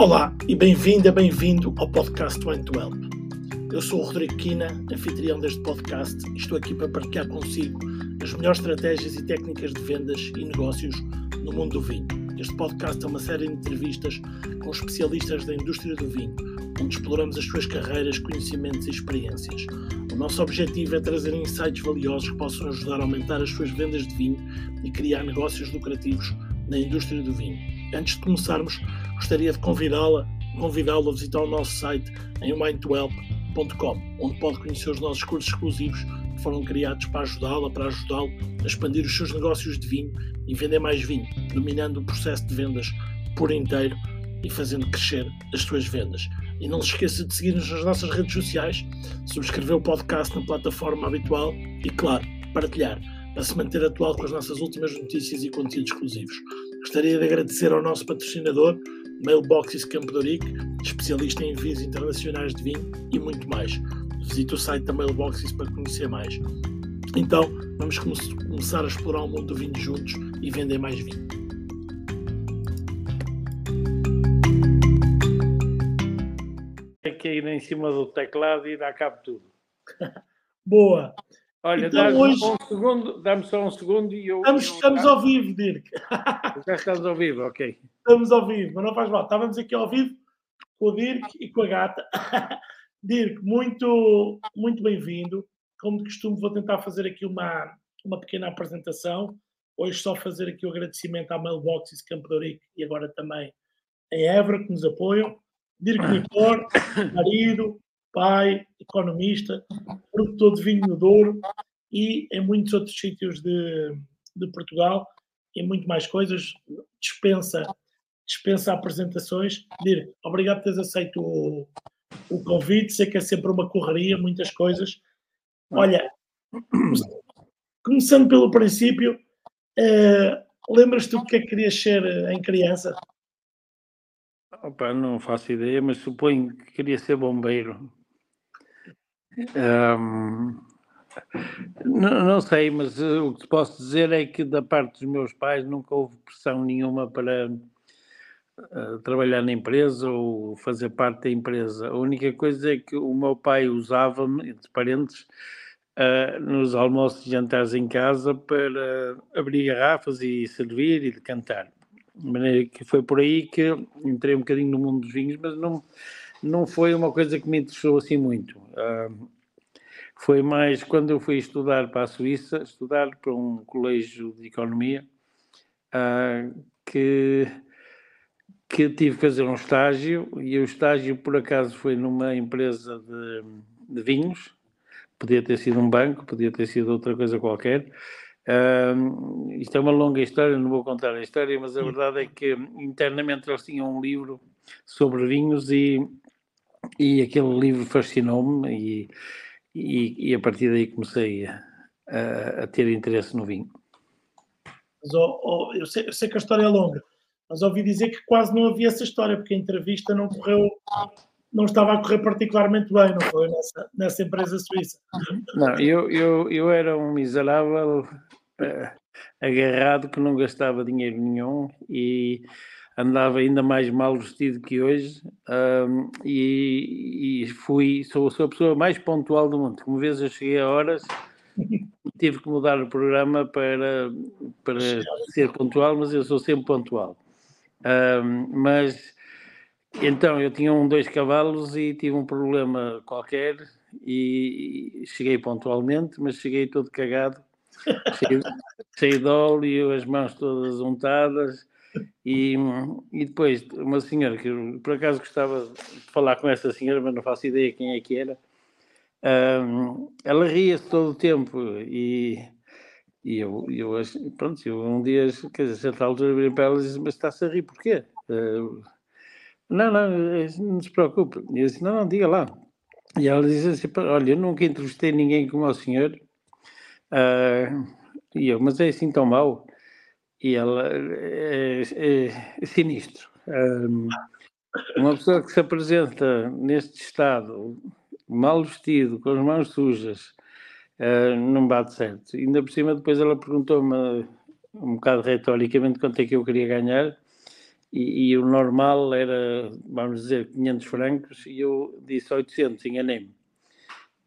Olá e bem-vinda, bem-vindo ao podcast One to Help. Eu sou o Rodrigo Quina, anfitrião deste podcast e estou aqui para partilhar consigo as melhores estratégias e técnicas de vendas e negócios no mundo do vinho. Este podcast é uma série de entrevistas com especialistas da indústria do vinho, onde exploramos as suas carreiras, conhecimentos e experiências. O nosso objetivo é trazer insights valiosos que possam ajudar a aumentar as suas vendas de vinho e criar negócios lucrativos na indústria do vinho. Antes de começarmos, gostaria de convidá-la convidá-lo a visitar o nosso site em mindtohelp.com, onde pode conhecer os nossos cursos exclusivos que foram criados para ajudá-la, para ajudá-lo a expandir os seus negócios de vinho e vender mais vinho, dominando o processo de vendas por inteiro e fazendo crescer as suas vendas. E não se esqueça de seguir-nos nas nossas redes sociais, subscrever o podcast na plataforma habitual e, claro, partilhar para se manter atual com as nossas últimas notícias e conteúdos exclusivos. Gostaria de agradecer ao nosso patrocinador, Mailboxes Campo de Ourique, especialista em envios internacionais de vinho e muito mais. Visite o site da Mailboxes para conhecer mais. Então, vamos começar a explorar o mundo do vinho juntos e vender mais vinho. Tem que ir em cima do teclado e dar cabo tudo. Boa! Olha, então, dá-me hoje... um segundo, dá-me só um segundo e eu. Estamos, eu... estamos ao vivo, Dirk. Já estamos ao vivo, ok. Estamos ao vivo, mas não faz mal. Estávamos aqui ao vivo com o Dirk e com a gata. Dirk, muito, muito bem-vindo. Como de costume, vou tentar fazer aqui uma, uma pequena apresentação. Hoje só fazer aqui o agradecimento à Mailboxes Campo de Ourique e agora também a Évora, que nos apoiam. Dirk Nitor, marido, pai, economista, produtor de vinho no Douro e em muitos outros sítios de, de Portugal e muito mais coisas. Dispensa, dispensa apresentações. Dir, obrigado por teres aceito o, o convite. Sei que é sempre uma correria, muitas coisas. Olha, começando pelo princípio, uh, lembras-te do que é que querias ser em criança? Opa, não faço ideia, mas suponho que queria ser bombeiro. Um, não, não, sei, mas uh, o que posso dizer é que da parte dos meus pais nunca houve pressão nenhuma para trabalhar na empresa ou fazer parte da empresa. A única coisa é que o meu pai usava-me, entre parentes, uh, nos almoços e jantares em casa para abrir garrafas e servir e cantar. De maneira que foi por aí que entrei um bocadinho no mundo dos vinhos, mas não não foi uma coisa que me interessou assim muito. Uh, foi mais quando eu fui estudar para a Suíça, estudar para um colégio de economia, uh, que, que tive que fazer um estágio, e o estágio, por acaso, foi numa empresa de, de vinhos, podia ter sido um banco, podia ter sido outra coisa qualquer. Uh, isto é uma longa história, não vou contar a história, mas a verdade é que internamente eles tinham um livro sobre vinhos e e aquele livro fascinou-me e, e, e, a partir daí comecei a, a, a ter interesse no vinho. Mas, oh, oh, eu, sei, eu, sei, que a história é longa, mas ouvi dizer que quase não havia essa história, porque a entrevista não correu, não estava a correr particularmente bem, não foi? Nessa, nessa empresa suíça. Não, eu, eu, eu era um miserável uh, agarrado que não gastava dinheiro nenhum e andava ainda mais mal vestido que hoje um, e, e, fui, sou, sou a pessoa mais pontual do mundo. Como vês, eu cheguei a horas tive que mudar o programa para, para ser pontual, mas eu sou sempre pontual. Um, mas então eu tinha um dois cavalos e tive um problema qualquer e, cheguei pontualmente, mas cheguei todo cagado, cheio, cheio de óleo, as mãos todas untadas e, e depois, uma senhora que por acaso gostava de falar com essa senhora, mas não faço ideia quem é que era. Um, ela ria-se todo o tempo e, e eu, eu pronto, eu um dia, quer dizer, a certa altura, virei para ela e disse: Mas está-se a rir porquê? Uh, não, não, não se preocupe. E eu disse: Não, não, diga lá. E ela disse assim: Olha, eu nunca entrevistei ninguém como o senhor. Uh, e eu, mas é assim tão mau? e ela é, é, é sinistro. Um, uma pessoa que se apresenta neste estado, mal vestido, com as mãos sujas, uh, não bate certo. Ainda por cima, depois ela perguntou-me um bocado retoricamente quanto é que eu queria ganhar, e, e, o normal era, vamos dizer, 500 francos e eu disse 800, enganei-me.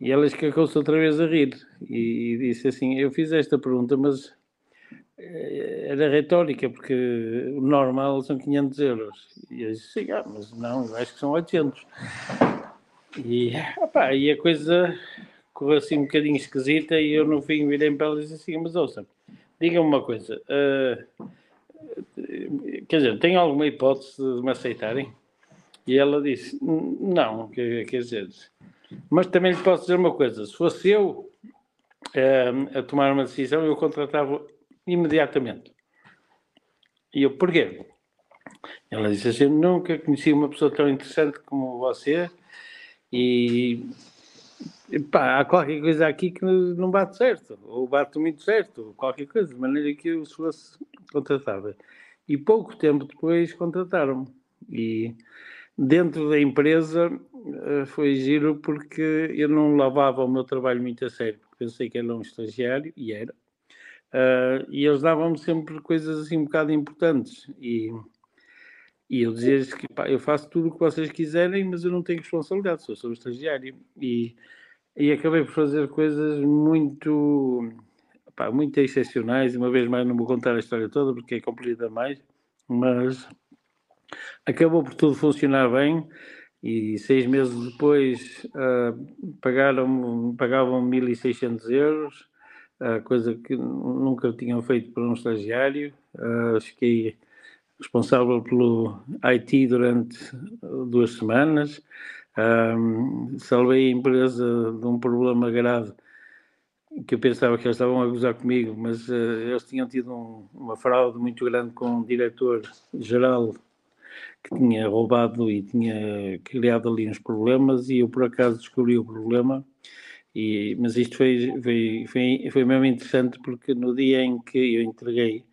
E ela escacou-se outra vez a rir e, e disse assim: Eu fiz esta pergunta, mas eh, era retórica, porque o normal são 500 euros. E eu disse: ah, mas não, eu acho que são 800. E, opa, e a coisa correu assim um bocadinho esquisita e eu no fim virei para ela e disse assim, mas ouça, diga-me uma coisa, uh, quer dizer, tem alguma hipótese de me aceitarem? E ela disse, não, quer, dizer, mas também lhe posso dizer uma coisa, se fosse eu uh, a tomar uma decisão, eu contratava imediatamente. E eu, porquê? Ela disse assim, nunca conheci uma pessoa tão interessante como você, e pá, há qualquer coisa aqui que não bate certo, ou bate muito certo, qualquer coisa, de maneira que eu fosse contratada. E pouco tempo depois contrataram-me. E dentro da empresa eh, foi giro porque eu não lavava o meu trabalho muito a sério, porque pensei que era um estagiário, e era. Uh, e eles davam-me sempre coisas assim um bocado importantes. E e eu dizia-lhes que pá, eu faço tudo o que vocês quiserem, mas eu não tenho responsabilidade, sou, sou estagiário. E, e acabei por fazer coisas muito, pá, muito excepcionais. Uma vez mais, não vou contar a história toda porque é comprida mais, mas acabou por tudo funcionar bem. E seis meses depois uh, pagaram, pagavam 1.600 euros, uh, coisa que nunca tinham feito para um estagiário. Uh, fiquei responsável pelo IT durante duas semanas. Um, salvei a empresa de um problema grave que eu pensava que eles estavam a gozar comigo, mas uh, eles tinham tido um, uma fraude muito grande com um diretor-geral que tinha roubado e tinha criado ali uns problemas e eu por acaso descobri o problema e, mas isto foi, foi, foi, foi mesmo interessante porque no dia em que eu entreguei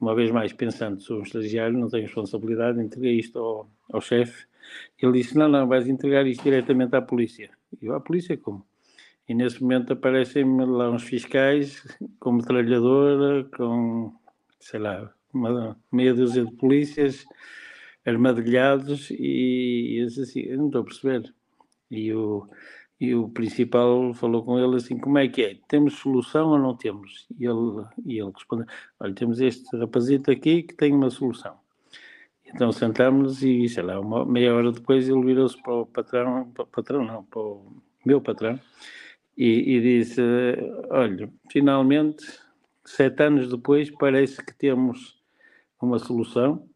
uma vez mais pensando, sou um estagiário, não tenho responsabilidade, entreguei isto ao, ao chefe. Ele disse: Não, não, vais entregar isto diretamente à polícia. E eu, à polícia como? E nesse momento aparecem-me lá uns fiscais com metralhadora, com, sei lá, uma meia dúzia de polícias armadilhados e, e assim, eu não estou a perceber. E o, e o principal falou com ele assim, como é que é? Temos solução ou não temos? E ele, e ele respondeu, olha, temos este rapazito aqui que tem uma solução. Então sentámos e, sei lá, uma, meia hora depois ele virou-se para o patrão, para o patrão não, para o meu patrão, e, e disse, olha, finalmente, sete anos depois, parece que temos uma solução,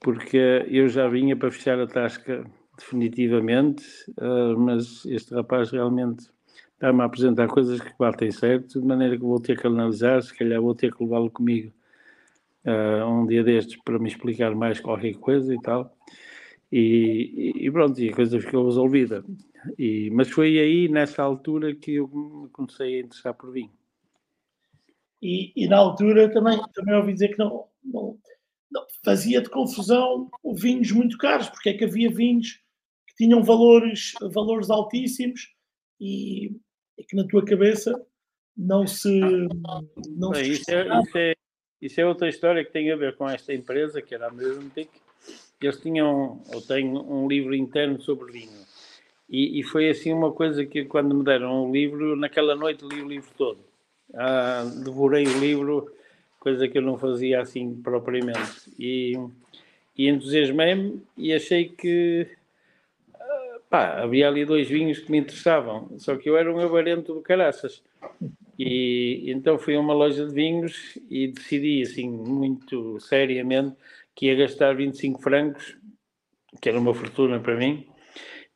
porque eu já vinha para fechar a tasca definitivamente, uh, mas este rapaz realmente está-me a apresentar coisas que batem certo, de maneira que vou ter que analisar, se calhar vou ter que levá-lo comigo uh, um dia destes para me explicar mais qualquer coisa e tal. E, e pronto, e a coisa ficou resolvida. E, mas foi aí, nessa altura, que eu me comecei a interessar por vinho. E, e na altura também, também ouvi dizer que não, não, não fazia de confusão vinhos muito caros, porque é que havia vinhos que tinham valores, valores altíssimos e, e que na tua cabeça não se. Não se isso, é, isso, é, isso, é, outra história que tem a ver com esta empresa, que era a Mesontic. Eles tinham, ou têm, um livro interno sobre vinho. E, e, foi assim uma coisa que, quando me deram o livro, naquela noite li o livro todo. Ah, devorei o livro, coisa que eu não fazia assim propriamente. E, e entusiasmei-me e achei que pá, havia ali dois vinhos que me interessavam, só que eu era um avarento do caraças. E então fui a uma loja de vinhos e decidi, assim, muito seriamente, que ia gastar 25 francos, que era uma fortuna para mim,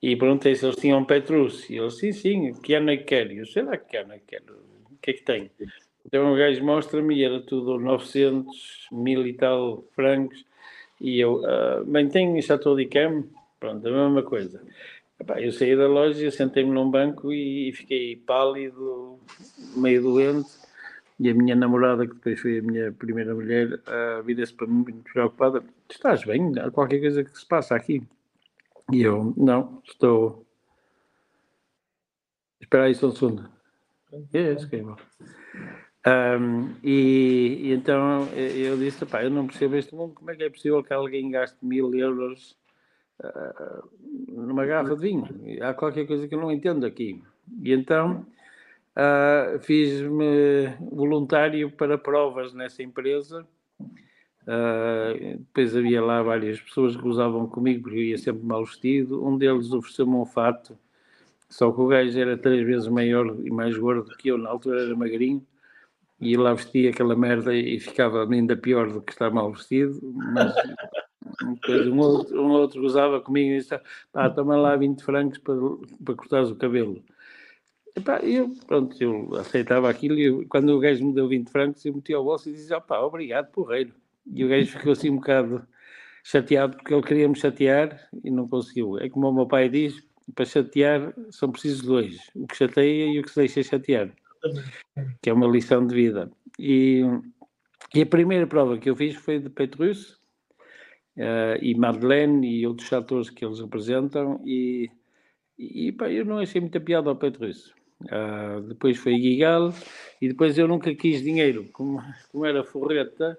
e perguntei se eles tinham Petrus. E eles, sim, sim, que ano é que quero? E eu, sei lá que ano é que quero, o que é que tem? Então o gajo mostra-me e era tudo 900, mil e tal francos, e eu, uh, bem, tem Chateau de Cam? Pronto, a mesma coisa. Eu saí da loja, sentei-me num banco e fiquei pálido, meio doente. E a minha namorada, que depois foi a minha primeira mulher, uh, vira-se para mim muito preocupada: Estás bem? Há qualquer coisa que se passa aqui? E eu: Não, estou. Espera aí só um segundo. É, é, é bom. Um, e, e, então eu disse, pá, eu não percebo este mundo, como é que é possível que alguém gaste mil euros numa garrafa de vinho? Há qualquer coisa que eu não entendo aqui. E então uh, fiz-me voluntário para provas nessa empresa. Uh, depois havia lá várias pessoas que usavam comigo porque eu ia sempre mal vestido. Um deles ofereceu-me um fato, só que o gajo era três vezes maior e mais gordo que eu, na altura era magrinho e lá vestia aquela merda e ficava ainda pior do que estar mal vestido, mas depois um outro, um outro gozava comigo e disse, pá, toma lá 20 francos para, para cortares o cabelo. E pá, eu, pronto, eu aceitava aquilo e quando o gajo me deu 20 francos, eu meti ao bolso e disse, ó pá, obrigado, porreiro. E o gajo ficou assim um bocado chateado porque ele queria me chatear e não conseguiu. É como o meu pai diz, para chatear são precisos dois, o que chateia e o que se deixa chatear que é uma lição de vida. E, e a primeira prova que eu fiz foi de Petrus uh, e Madeleine e outros atores que eles representam e, e pá, eu não achei muita piada ao Petrus. Uh, depois foi Gigal e depois eu nunca quis dinheiro, como, como era forreta,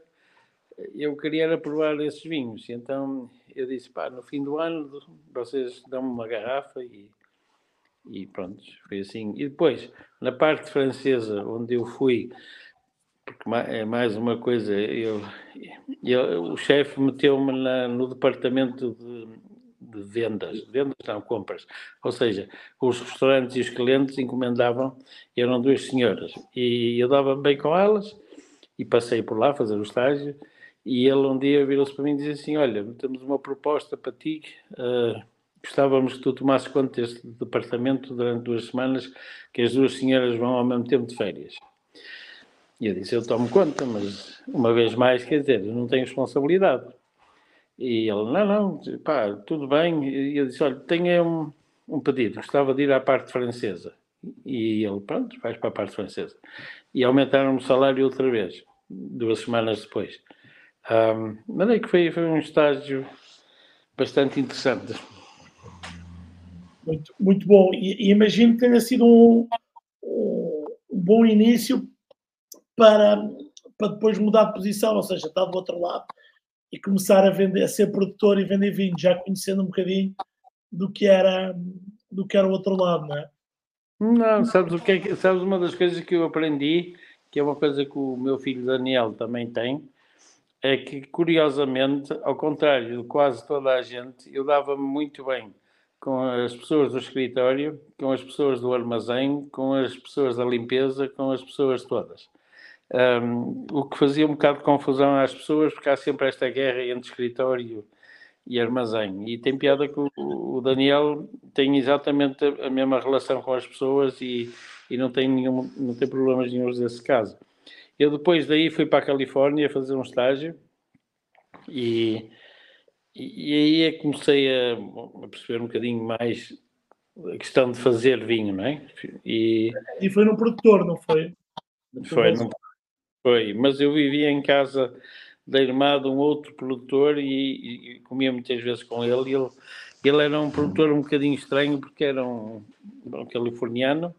eu queria provar esses vinhos. Então eu disse, pá, no fim do ano vocês dão-me uma garrafa e e pronto, foi assim. E depois, na parte francesa, onde eu fui, porque é mais uma coisa, eu, eu o chefe meteu-me no departamento de, de, vendas, vendas não, compras. Ou seja, os restaurantes e os clientes encomendavam, eram duas senhoras, e eu dava bem com elas, e passei por lá fazer o estágio, e ele um dia virou-se para mim e disse assim, olha, temos uma proposta para ti, uh, gostávamos que tu tomasses conta deste departamento durante duas semanas, que as duas senhoras vão ao mesmo tempo de férias. E eu disse, eu tomo conta, mas uma vez mais, quer dizer, eu não tenho responsabilidade. E ele, não, não, pá, tudo bem. E eu disse, olha, tenho um, um pedido, gostava de ir à parte francesa. E ele, pronto, vais para a parte francesa. E aumentaram o salário outra vez, duas semanas depois. Um, mas é que foi, foi um estágio bastante interessante. Muito, muito bom. E, e, imagino que tenha sido um, um, bom início para, para depois mudar de posição, ou seja, estar do outro lado e começar a vender, a ser produtor e vender vinho, já conhecendo um bocadinho do que era do que era o outro lado, não é? Não, sabes o que é, sabes uma das coisas que eu aprendi, que é uma coisa que o meu filho Daniel também tem, é que curiosamente, ao contrário de quase toda a gente, eu dava-me muito bem com as pessoas do escritório, com as pessoas do armazém, com as pessoas da limpeza, com as pessoas todas. Um, o que fazia um bocado de confusão às pessoas, porque há sempre esta guerra entre escritório e armazém. E tem piada que o, Daniel tem exatamente a mesma relação com as pessoas e, e não, tem nenhum, não tem problemas nenhum desse caso. Eu depois daí fui para a Califórnia fazer um estágio e e, aí é que comecei a, a, perceber um bocadinho mais a questão de fazer vinho, não é? E, e foi num produtor, não foi? Foi, não, foi, mas eu vivia em casa da irmã de um outro produtor e, e, comia muitas vezes com ele. ele. Ele era um produtor um bocadinho estranho porque era um, um californiano,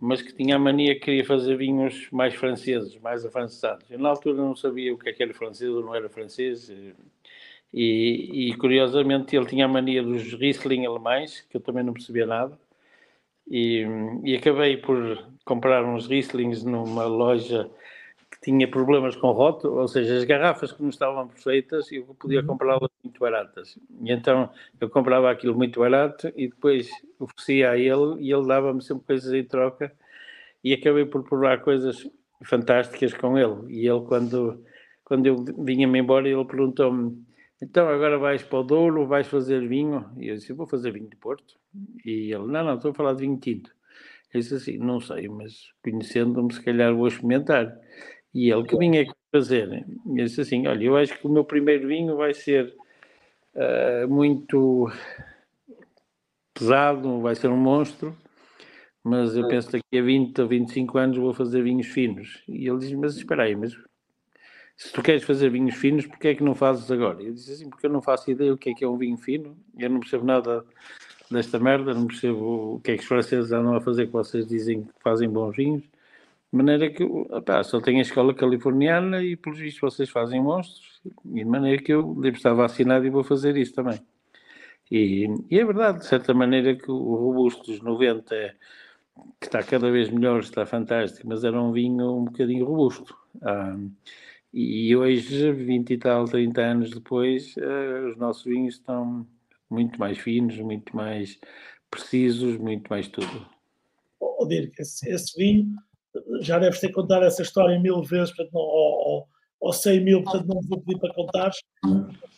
mas que tinha a mania que queria fazer vinhos mais franceses, mais afrancesados. Eu na altura não sabia o que, é que era francês ou não era francês, e, e, curiosamente ele tinha a mania dos Riesling alemães, que eu também não percebia nada, e, e acabei por comprar uns Rieslings numa loja tinha problemas com rótulo, ou seja, as garrafas que não estavam perfeitas, eu podia uhum. comprá-las muito baratas. E então eu comprava aquilo muito barato e depois oferecia a ele e ele dava-me sempre coisas em troca e acabei por provar coisas fantásticas com ele. E ele, quando, quando eu vinha-me embora, ele perguntou-me então agora vais para o Douro, vais fazer vinho? E eu disse, vou fazer vinho de Porto. E ele, não, não, estou a falar de vinho tinto. Eu disse assim, não sei, mas conhecendo-me, se calhar vou experimentar. E ele, que vinho é que fazer? E disse assim, olha, eu acho que o meu primeiro vinho vai ser uh, muito pesado, vai ser um monstro, mas eu penso que daqui a 20 ou 25 anos vou fazer vinhos finos. E ele diz, mas espera aí, mas se tu queres fazer vinhos finos, porque é que não fazes agora? Eu disse assim, porque eu não faço ideia o que é que é um vinho fino, eu não percebo nada desta merda, não percebo o que é que os franceses andam a fazer que vocês dizem que fazem bons vinhos, De maneira que, opá, só tenho a escola californiana e, pelos vistos, vocês fazem monstros. E de maneira que eu devo estar vacinado e vou fazer isso também. E, e é verdade, de certa maneira, que o Robusto dos 90 é, que está cada vez melhor, está fantástico, mas era um vinho um bocadinho robusto. Ah, e hoje, 20 e tal, 30 anos depois, uh, os nossos vinhos estão muito mais finos, muito mais precisos, muito mais tudo. Oh, Dirk, esse, esse, vinho, já deves ter contado essa história mil vezes, portanto, não, ou, ou, ou 100 mil, portanto não vou pedir para contares.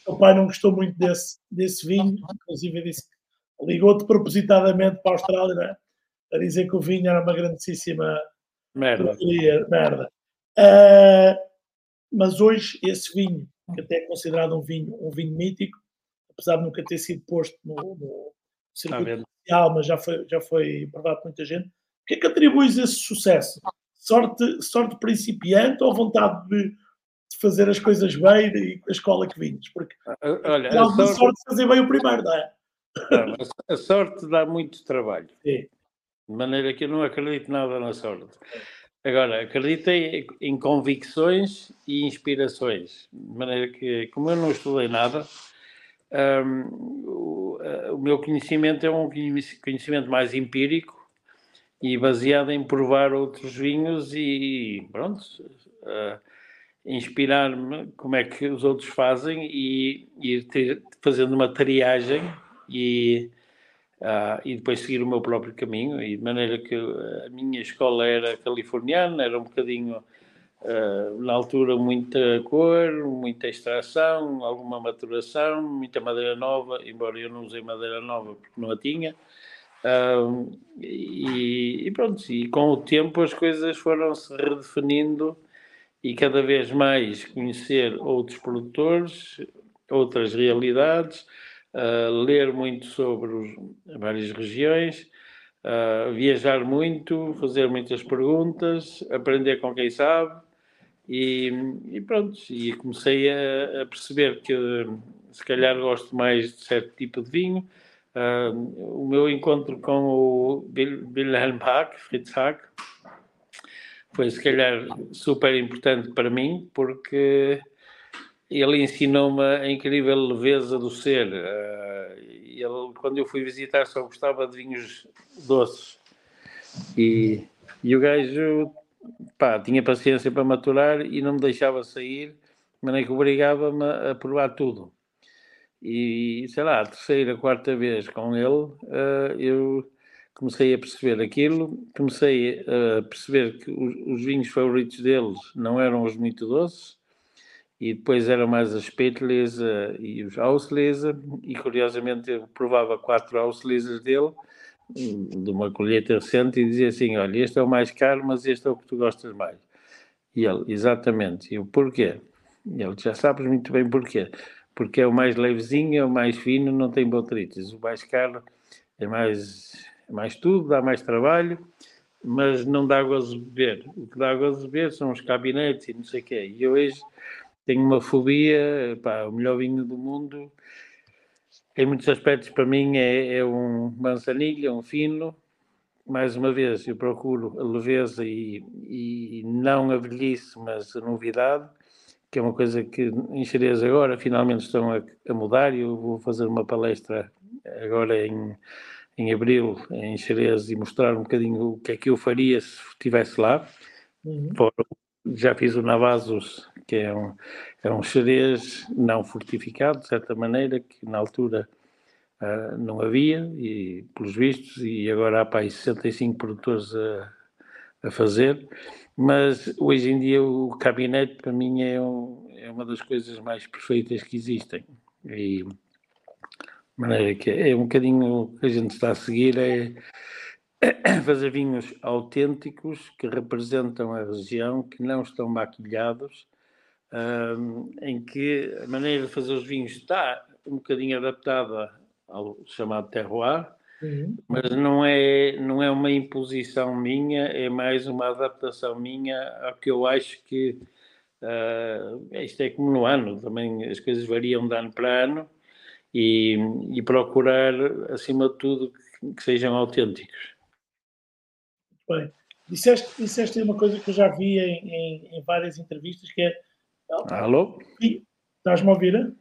O pai não gostou muito desse, desse vinho, inclusive disse que ligou-te propositadamente para a Austrália, é? a dizer que o vinho era uma grandíssima merda. merda. Uh, mas hoje esse vinho, que até é considerado um vinho, um vinho mítico, apesar de nunca ter sido posto no, no circuito oficial, mas já foi, já foi provado por muita gente, o que é que atribuis esse sucesso? Sorte, sorte principiante ou vontade de, de fazer as coisas bem e a escola que vinhas? Porque Olha, a sorte... sorte de fazer bem o primeiro, não é? Não, a sorte dá muito trabalho. Sim. De maneira que eu não acredito nada na sorte. Agora, acreditei em convicções e inspirações, de maneira que, como eu não estudei nada, um, o, o, meu conhecimento é um conhecimento mais empírico e baseado em provar outros vinhos e, pronto, uh, inspirar-me como é que os outros fazem e ir ter, fazendo uma triagem e Uh, e depois seguir o meu próprio caminho, e de maneira que a minha escola era californiana, era um bocadinho, uh, na altura, muita cor, muita extração, alguma maturação, muita madeira nova, embora eu não usei madeira nova porque não a tinha. Uh, e, e, pronto, e com o tempo as coisas foram se redefinindo e cada vez mais conhecer outros produtores, outras realidades, uh, ler muito sobre os, várias regiões, uh, viajar muito, fazer muitas perguntas, aprender com quem sabe e, e pronto. E comecei a, a, perceber que se calhar gosto mais de certo tipo de vinho. Uh, o meu encontro com o Wilhelm Hack, Fritz Hack, foi se calhar super importante para mim, porque ele ensinou-me a incrível leveza do ser. Uh, ele, quando eu fui visitar, só gostava de vinhos doces. E, e o gajo pá, tinha paciência para maturar e não me deixava sair, de maneira que obrigava-me a provar tudo. E sei lá, a terceira, quarta vez com ele, uh, eu comecei a perceber aquilo, comecei a perceber que os, os vinhos favoritos deles não eram os muito doces e depois eram mais as Spätlese e os Auslese, e curiosamente eu provava quatro Auslese dele, de uma colheita recente, e dizia assim: Olha, este é o mais caro, mas este é o que tu gostas mais. E ele, exatamente. E eu, porquê? E ele, já sabes muito bem porquê. Porque é o mais levezinho, é o mais fino, não tem botrytis. O mais caro é mais, é mais tudo, dá mais trabalho, mas não dá gozo de beber. O que dá gozo de beber são os cabinetes e não sei o quê. E eu hoje tenho uma fobia, pá, o melhor vinho do mundo, em muitos aspectos para mim é, é um manzanilha, um fino. Mais uma vez, eu procuro a leveza e, e não a velhice, mas a novidade, que é uma coisa que em Xerez agora finalmente estão a, a mudar. Eu vou fazer uma palestra agora em, em abril em Xerez e mostrar um bocadinho o que é que eu faria se estivesse lá. Uhum. já fiz o Navazos que é um, é um xadrez não fortificado, de certa maneira, que na altura uh, não havia, e pelos vistos, e agora há para aí 65 produtores a, a fazer, mas hoje em dia o gabinete para mim é, um, é uma das coisas mais perfeitas que existem. E maneira que é um bocadinho o que a gente está a seguir é fazer vinhos autênticos que representam a região, que não estão maquilhados um, em que a maneira de fazer os vinhos está um bocadinho adaptada ao chamado terroir, uhum. mas não é, não é uma imposição minha, é mais uma adaptação minha ao que eu acho que uh, isto é como no ano, também as coisas variam de ano para ano e, e procurar, acima de tudo, que, que sejam autênticos. Bem, Disseste, disseste uma coisa que eu já vi em, em, em várias entrevistas, que é... Alô? Estás-me a ouvir?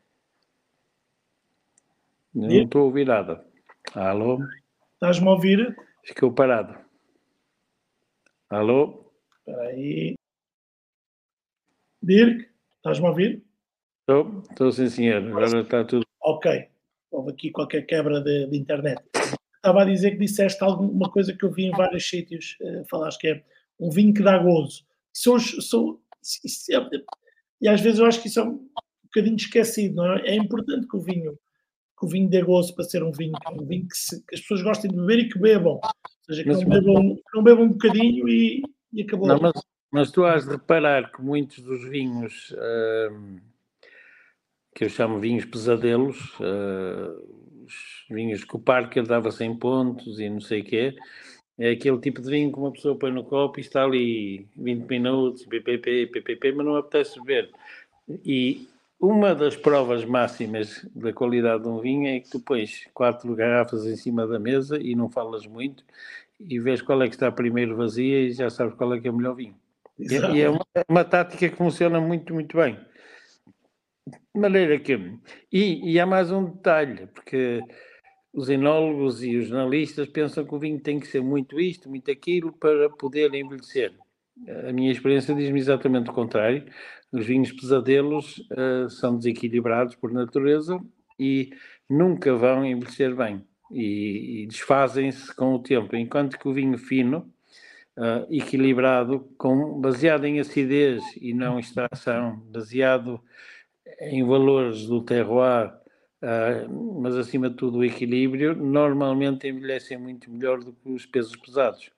Não estou a ouvir nada. Alô? Estás-me a ouvir? Ficou parado. Alô? Espera aí. Dirk, estás-me a ouvir? Estou, estou sim, senhor. Agora está tudo. Ok. Houve aqui qualquer quebra de, de internet. Estava a dizer que disseste alguma coisa que eu vi em vários sítios. Uh, falaste que é um vinho que dá gozo. São, são, é, e às vezes eu acho que isso é um bocadinho esquecido, não é? É importante que o vinho que o vinho dê gozo para ser um vinho, um vinho que, se, que, as pessoas gostem de beber e que bebam. Ou seja, que, não bebam, que não bebam um bocadinho e, e acabou. Não, mas, mas, tu has de reparar que muitos dos vinhos hum, que eu chamo vinhos pesadelos, os vinhos que o Parker dava 100 pontos e não sei o quê, é aquele tipo de vinho que uma pessoa põe no copo e está ali 20 minutos, ppp, ppp, mas não apetece beber. E uma das provas máximas da qualidade de um vinho é que tu pões quatro garrafas em cima da mesa e não falas muito e vês qual é que está primeiro vazia e já sabes qual é que é o melhor vinho. E, e é uma, é uma, tática que funciona muito, muito bem. De maneira que. E, e há mais um detalhe, porque os enólogos e os jornalistas pensam que o vinho tem que ser muito isto, muito aquilo para poder envelhecer. A minha experiência diz-me exatamente o contrário os vinhos pesadelos uh, são desequilibrados por natureza e nunca vão envelhecer bem e, e desfazem-se com o tempo, enquanto que o vinho fino, uh, equilibrado, com, baseado em acidez e não extração, baseado em valores do terroir, uh, mas acima de tudo o equilíbrio, normalmente envelhecem muito melhor do que os pesos pesados.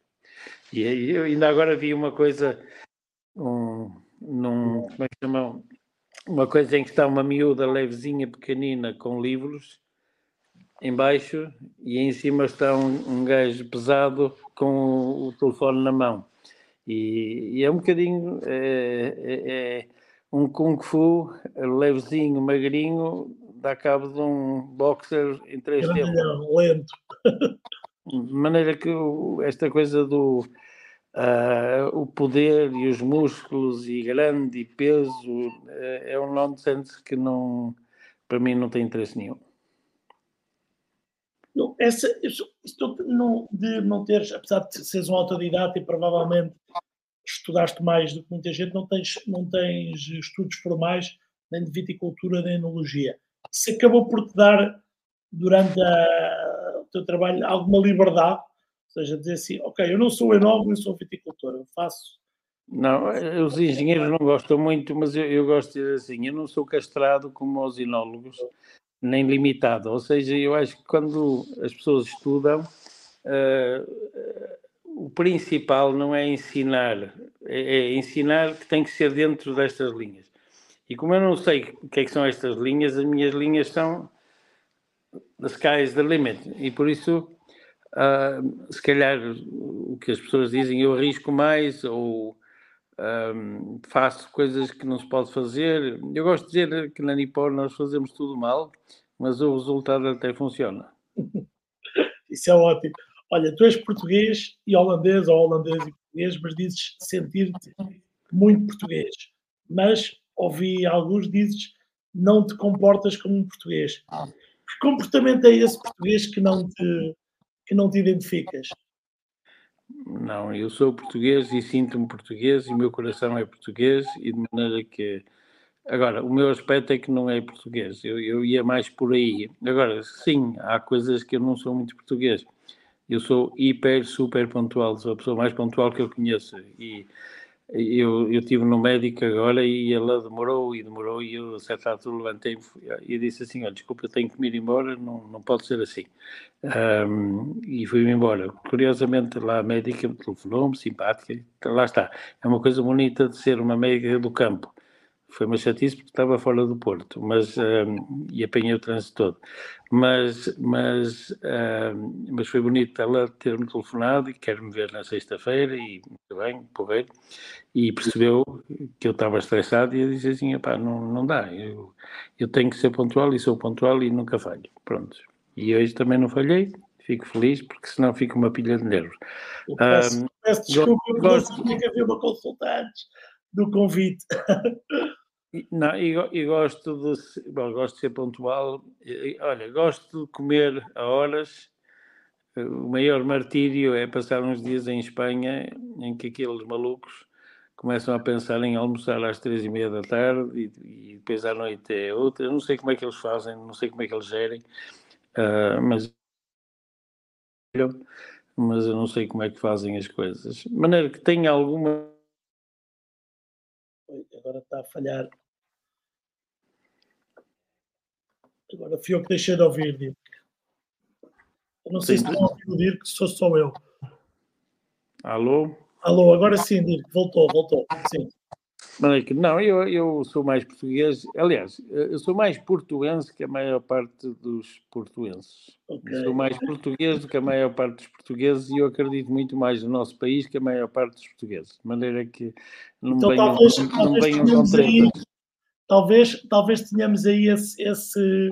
E eu ainda agora vi uma coisa, um, num, como é que chama? Uma coisa em que está uma miúda levezinha, pequenina, com livros embaixo e em cima está um, um gajo pesado com o, o telefone na mão. E, e, é um bocadinho é, é, é um kung fu levezinho, magrinho, dá cabo de um boxer em três tempos. Lento. De maneira que esta coisa do Uh, o poder e os músculos e grande e peso uh, é um nonsense que não para mim não tem interesse nenhum. Não, essa, isso, isso de não teres, apesar de seres um autodidata e provavelmente estudaste mais do que muita gente, não tens, não tens estudos formais nem de viticultura nem de enologia. Isso acabou por te dar, durante a, o teu trabalho, alguma liberdade seja, dizer assim, ok, eu não sou enólogo, eu sou viticultor, eu faço. Não, os engenheiros não gostam muito, mas eu, eu gosto de dizer assim, eu não sou castrado como os enólogos, nem limitado. Ou seja, eu acho que quando as pessoas estudam, uh, o principal não é ensinar, é, é, ensinar que tem que ser dentro destas linhas. E como eu não sei o que, é que são estas linhas, as minhas linhas são the sky is the limit. E por isso uh, se calhar o que as pessoas dizem, eu arrisco mais ou um, faço coisas que não se pode fazer. Eu gosto de dizer que na Nippon nós fazemos tudo mal, mas o resultado até funciona. Isso é ótimo. Olha, tu és português e holandês, ou holandês e português, mas dizes sentir-te muito português. Mas ouvi alguns dizes não te comportas como um português. Que comportamento é esse português que não te que não te identificas? Não, eu sou português e sinto-me português e o meu coração é português e de maneira que. Agora, o meu aspecto é que não é português, eu, eu ia mais por aí. Agora, sim, há coisas que eu não sou muito português. Eu sou hiper, super pontual, sou a pessoa mais pontual que eu conheço. E eu, eu estive no médico agora e ela demorou e demorou e eu a certa altura levantei e disse assim, olha, desculpa, eu tenho que me ir embora, não, não pode ser assim. Um, e fui-me embora. Curiosamente lá a médica me telefonou-me, simpática, lá está. É uma coisa bonita de ser uma médica do campo. Foi uma chatice porque estava fora do Porto, mas, um, e apanhei o trânsito todo. Mas, mas, um, mas foi bonito ela ter-me telefonado e quer-me ver na sexta-feira e muito bem, porreiro, e percebeu que eu estava estressado e eu disse assim, não, não dá, eu, eu tenho que ser pontual e sou pontual e nunca falho. Pronto. E hoje também não falhei, fico feliz, porque senão fico uma pilha de nervos. Eu peço, um, peço desculpa, gosto... tinha que haver uma consulta antes do convite. Não, e, e gosto de bom, gosto de ser pontual. E, olha, gosto de comer a horas. O maior martírio é passar uns dias em Espanha em que aqueles malucos começam a pensar em almoçar às três e meia da tarde e, e depois à noite é outra. Eu não sei como é que eles fazem, não sei como é que eles gerem, uh, mas mas eu não sei como é que fazem as coisas. De maneira que tenha alguma. Agora está a falhar. Agora fui eu que deixei de ouvir, Dirk. Eu não sei sim. se estão a ouvir o Dirk, se sou só eu. Alô? Alô, agora sim, Dirk, voltou, voltou. Sim. Não, eu, eu sou mais português, aliás, eu sou mais portuense que a maior parte dos portuenses. Okay. Sou mais português do que a maior parte dos portugueses e eu acredito muito mais no nosso país que a maior parte dos portugueses. De maneira que não então, venham, talvez, não talvez venham com talvez, talvez tenhamos aí esse, esse,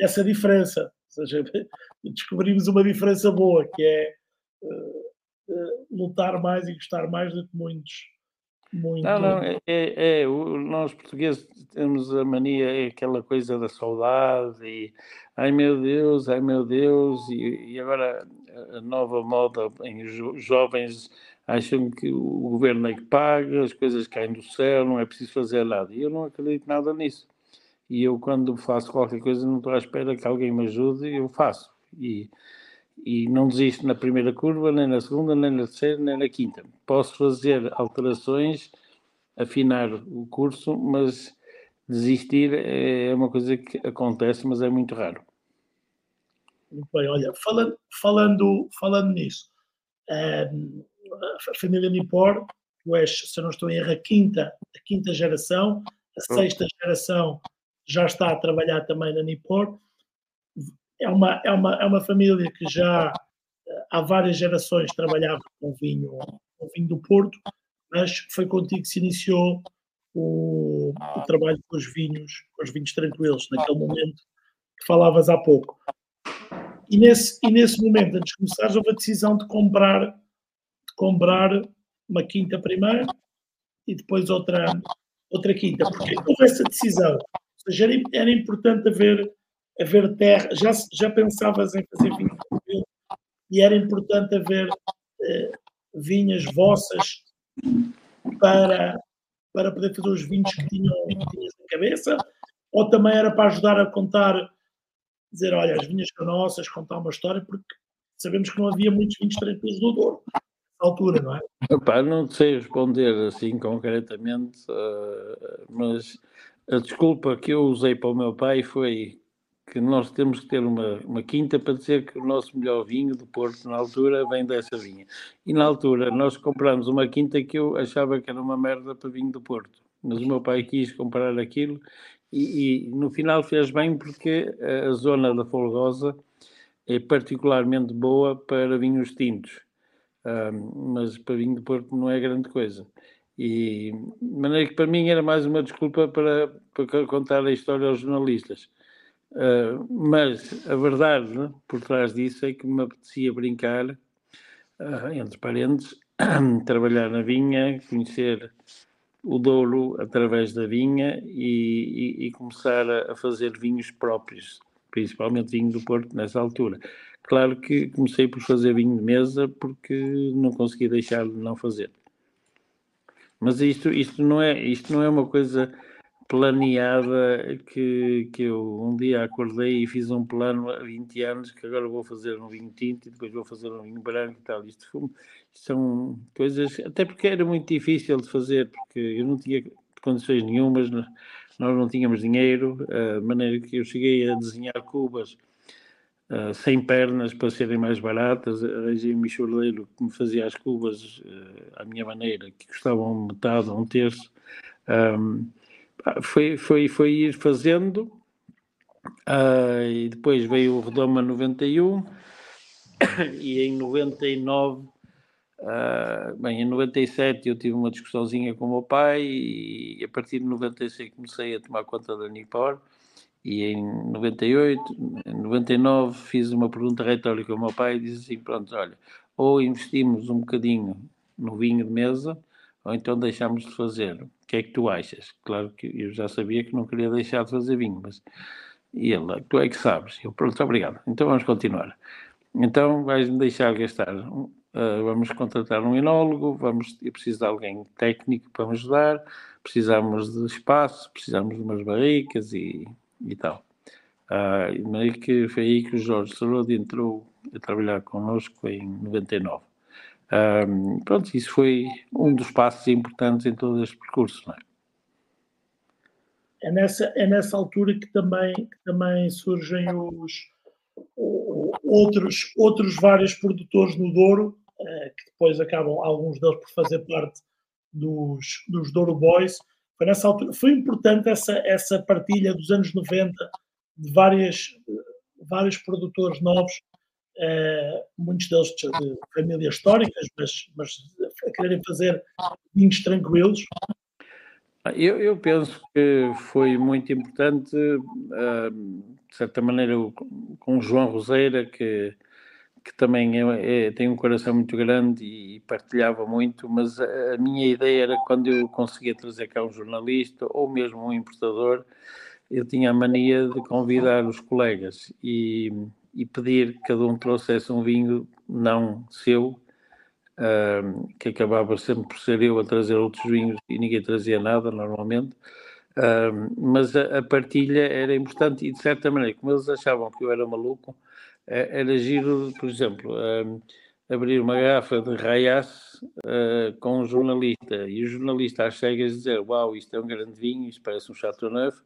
essa diferença. Ou seja, descobrimos uma diferença boa, que é uh, uh, lutar mais e gostar mais do que muitos muito. Não, não, é, é, é, nós portugueses temos a mania, é aquela coisa da saudade e ai meu Deus, ai meu Deus, e, e agora a nova moda em os jovens acham que o governo é que paga, as coisas caem do céu, não é preciso fazer nada. E eu não acredito nada nisso. E eu, quando faço qualquer coisa, não estou à espera que alguém me ajude, eu faço. E, e não desisto na primeira curva, nem na segunda, nem na terceira, nem na quinta. Posso fazer alterações, afinar o curso, mas desistir é uma coisa que acontece, mas é muito raro. Muito bem, olha, falando, falando, falando nisso, ehm, a família Nipor, tu és, se eu não estou em erro, a quinta, a quinta geração, a sexta geração já está a trabalhar também na Nipor é uma, é uma, é uma família que já há várias gerações trabalhava com vinho, com vinho do Porto, mas foi contigo que se iniciou o, o trabalho com os vinhos, com os vinhos tranquilos, naquele momento que falavas há pouco. E nesse, e nesse momento, antes de começares, houve a decisão de comprar, de comprar uma quinta primeiro e depois outra, outra quinta. Porque houve essa decisão? Ou seja, era, era importante haver haver terra, já, já pensavas em fazer vinho e era importante haver eh, vinhas vossas para, para poder fazer os vinhos que tinham, que na cabeça, ou também era para ajudar a contar, dizer, olha, as vinhas são nossas, contar uma história, porque sabemos que não havia muitos vinhos tranquilos do Douro, altura, não é? Epá, não sei responder assim concretamente, uh, mas a desculpa que eu usei para o meu pai foi que nós temos que ter uma, uma quinta para dizer que o nosso melhor vinho do Porto, na altura, vem dessa vinha. E na altura, nós compramos uma quinta que eu achava que era uma merda para vinho do Porto. Mas o meu pai quis comprar aquilo e, e no final fez bem porque a zona da Folgosa é particularmente boa para vinhos tintos. Um, mas para vinho do Porto não é grande coisa. E de maneira que para mim era mais uma desculpa para, para contar a história aos jornalistas. Uh, mas a verdade né, por trás disso é que me apetecia brincar, uh, entre parentes, trabalhar na vinha, conhecer o Douro através da vinha e, e, e começar a, a, fazer vinhos próprios, principalmente vinho do Porto nessa altura. Claro que comecei por fazer vinho de mesa porque não consegui deixar de não fazer. Mas isto, isto, não, é, isto não é uma coisa planeada que, que eu um dia acordei e fiz um plano há 20 anos que agora vou fazer um vinho tinto e depois vou fazer um vinho branco e tal. Isto, foi, são coisas, até porque era muito difícil de fazer, porque eu não tinha condições nenhumas, nós não tínhamos dinheiro, de maneira que eu cheguei a desenhar cubas uh, sem pernas para serem mais baratas, arranjei um micholeiro que me fazia as cubas uh, à minha maneira, que custavam metade um terço. Um, foi, foi, foi ir fazendo, uh, e depois veio o Redoma 91, e em 99, uh, ah, bem, em 97 eu tive uma discussãozinha com o meu pai, e a partir de 96 comecei a tomar conta da Nipor, E em 98, em 99, fiz uma pergunta retórica ao meu pai e disse assim: pronto, olha, ou investimos um bocadinho no vinho de mesa, ou então deixamos de fazer. O que é que tu achas? Claro que eu já sabia que não queria deixar de fazer vinho, mas. E ele, tu é que sabes. Eu, pronto, obrigado. Então vamos continuar. Então vais-me deixar gastar. Uh, vamos contratar um enólogo, vamos, eu preciso de alguém técnico para me ajudar, precisamos de espaço, precisamos de umas barricas e e tal. Ah, meio que foi aí que o Jorge Sarodi entrou a trabalhar connosco em 99. Ah, pronto, isso foi um dos passos importantes em todo este percurso, é? É nessa, é nessa altura que também, que também surgem os outros, outros vários produtores no Douro, eh, que depois acabam, alguns deles, por fazer parte dos, dos Douro Boys, foi nessa altura, foi importante essa, essa partilha dos anos 90 de várias, vários produtores novos, eh, muitos deles de famílias históricas, mas, mas a quererem fazer vinhos tranquilos. Eu, eu, penso que foi muito importante, uh, de certa maneira, com o João Roseira, que que também é, é, tem um coração muito grande e partilhava muito, mas a, a, minha ideia era quando eu conseguia trazer cá um jornalista ou mesmo um importador, eu tinha a mania de convidar os colegas e, e pedir que cada um trouxesse um vinho não seu, uh, que acabava sempre por ser eu a trazer outros vinhos e ninguém trazia nada normalmente. Uh, mas a, a, partilha era importante e de certa maneira, como eles achavam que eu era maluco, é, era giro, por exemplo, abrir uma garrafa de Rayas uh, com um jornalista e o jornalista às cegas dizer: Uau, isto é um grande vinho, isto parece um Chateauneuf.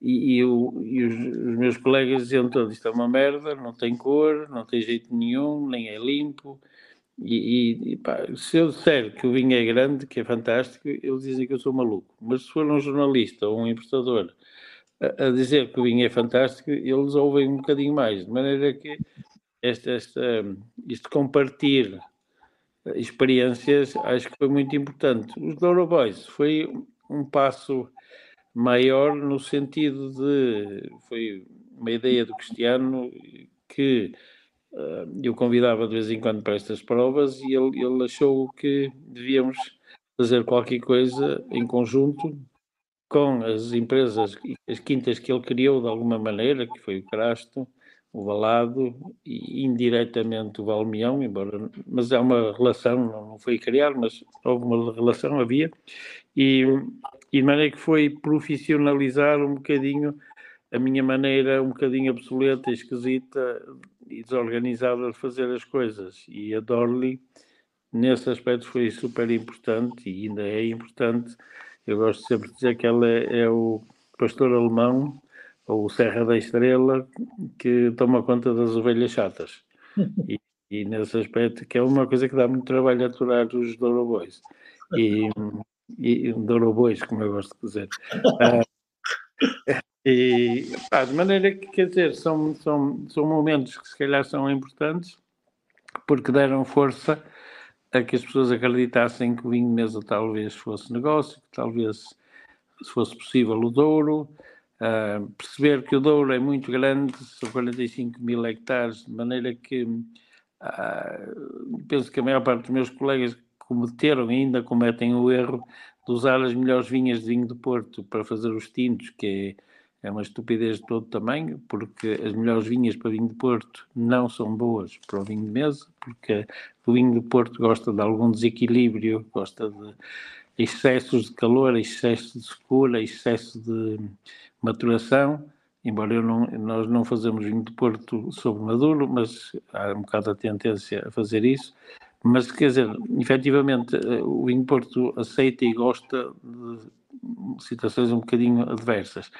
E, e, e os, os, meus colegas diziam todos: Isto é uma merda, não tem cor, não tem jeito nenhum, nem é limpo. E, e pá, se eu disser que o vinho é grande, que é fantástico, eles dizem que eu sou maluco. Mas se for um jornalista ou um importador a, dizer que o vinho é fantástico, eles ouvem um bocadinho mais, de maneira que esta, esta, isto compartilhar experiências acho que foi muito importante. Os Douro Boys foi um passo maior no sentido de foi uma ideia do Cristiano que uh, eu convidava de vez em quando para estas provas e ele, ele achou que devíamos fazer qualquer coisa em conjunto com as empresas, as quintas que ele criou de alguma maneira, que foi o Crasto, o Valado e indiretamente o Valmião, embora, mas é uma relação, não foi criar, mas houve uma relação, havia, e, e de maneira que foi profissionalizar um bocadinho a minha maneira um bocadinho obsoleta, esquisita e desorganizada de fazer as coisas. E a Dorley, nesse aspecto, foi super importante e ainda é importante eu gosto sempre de dizer que ela é, é o pastor alemão, ou o Serra da Estrela, que toma conta das ovelhas chatas. E, e nesse aspecto, que é uma coisa que dá muito trabalho aturar os Dourobões. E, e Dourobões, como eu gosto de dizer. Ah, e, pá, de maneira que, quer dizer, são, são, são momentos que se calhar são importantes, porque deram força a que as pessoas acreditassem que o vinho de mesa talvez fosse negócio, que talvez se fosse possível o Douro, uh, perceber que o Douro é muito grande, são 45 mil hectares, de maneira que uh, penso que a maior parte dos meus colegas cometeram ainda cometem o erro de usar as melhores vinhas de vinho do Porto para fazer os tintos, que é é uma estupidez de todo tamanho, porque as melhores vinhas para vinho de Porto não são boas para o vinho de mesa, porque o vinho de Porto gosta de algum desequilíbrio, gosta de excessos de calor, excesso de secura, excesso de maturação, embora não, nós não fazemos vinho de Porto sobre maduro, mas há um bocado a tendência a fazer isso, mas quer dizer, efetivamente o vinho Porto aceita e gosta de situações um bocadinho adversas.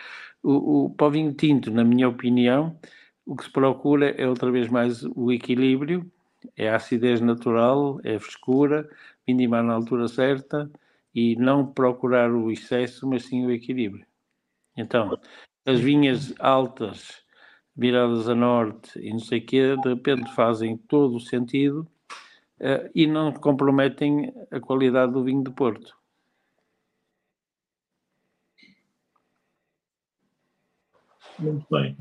O, o, para o vinho tinto, na minha opinião, o que se procura é outra vez mais o equilíbrio, é a acidez natural, é a frescura, mínima na altura certa e não procurar o excesso, mas sim o equilíbrio. Então, as vinhas altas, viradas a norte e não sei o quê, de repente fazem todo o sentido e não comprometem a qualidade do vinho de Porto. Muito bem.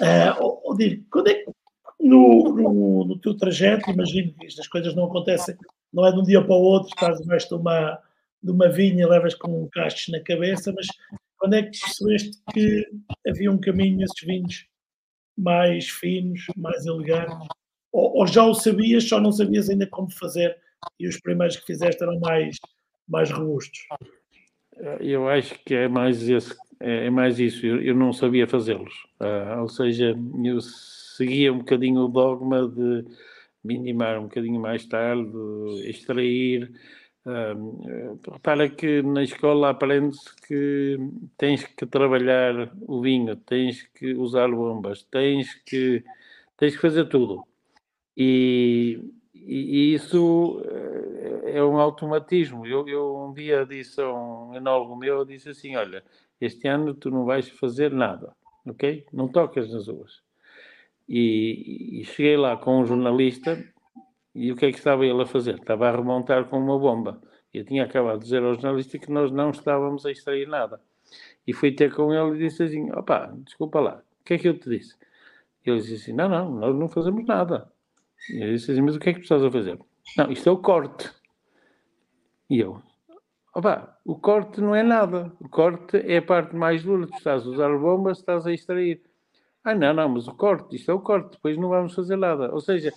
Uh, oh, quando é que no, no, no, teu trajeto, imagino que estas coisas não acontecem, não é de um dia para o outro, estás debaixo de uma, de uma vinha, levas com um cacho na cabeça, mas quando é que percebeste que havia um caminho nesses vinhos mais finos, mais elegantes? Ou, ou, já o sabias, só não sabias ainda como fazer e os primeiros que fizeste eram mais, mais robustos? Eu acho que é mais, esse, é, é mais isso, eu, eu não sabia fazê-los. Uh, ou seja, eu seguia um bocadinho o dogma de minimar um bocadinho mais tarde, extrair. Um, repara que na escola aprende-se que tens que trabalhar o vinho, tens que usar bombas, tens que, tens que fazer tudo. E, e, isso eh, é um automatismo. Eu, eu um dia disse a um enólogo meu, disse assim, olha, este ano tu não vais fazer nada, ok? Não tocas nas uvas. E, e, cheguei lá com um jornalista e o que é que estava ele a fazer? Estava a remontar com uma bomba. Eu tinha acabado de dizer ao jornalista que nós não estávamos a extrair nada. E fui ter com ele e disse assim: opá, desculpa lá, o que é que eu te disse? Ele disse assim: não, não, nós não fazemos nada. E disse assim: mas o que é que a fazer? Não, isto é o corte. E eu: opá, o corte não é nada. O corte é a parte mais dura. Tu estás a usar bombas, estás a extrair. Ah, não, não, mas o corte, isto é o corte, depois não vamos fazer nada. Ou seja,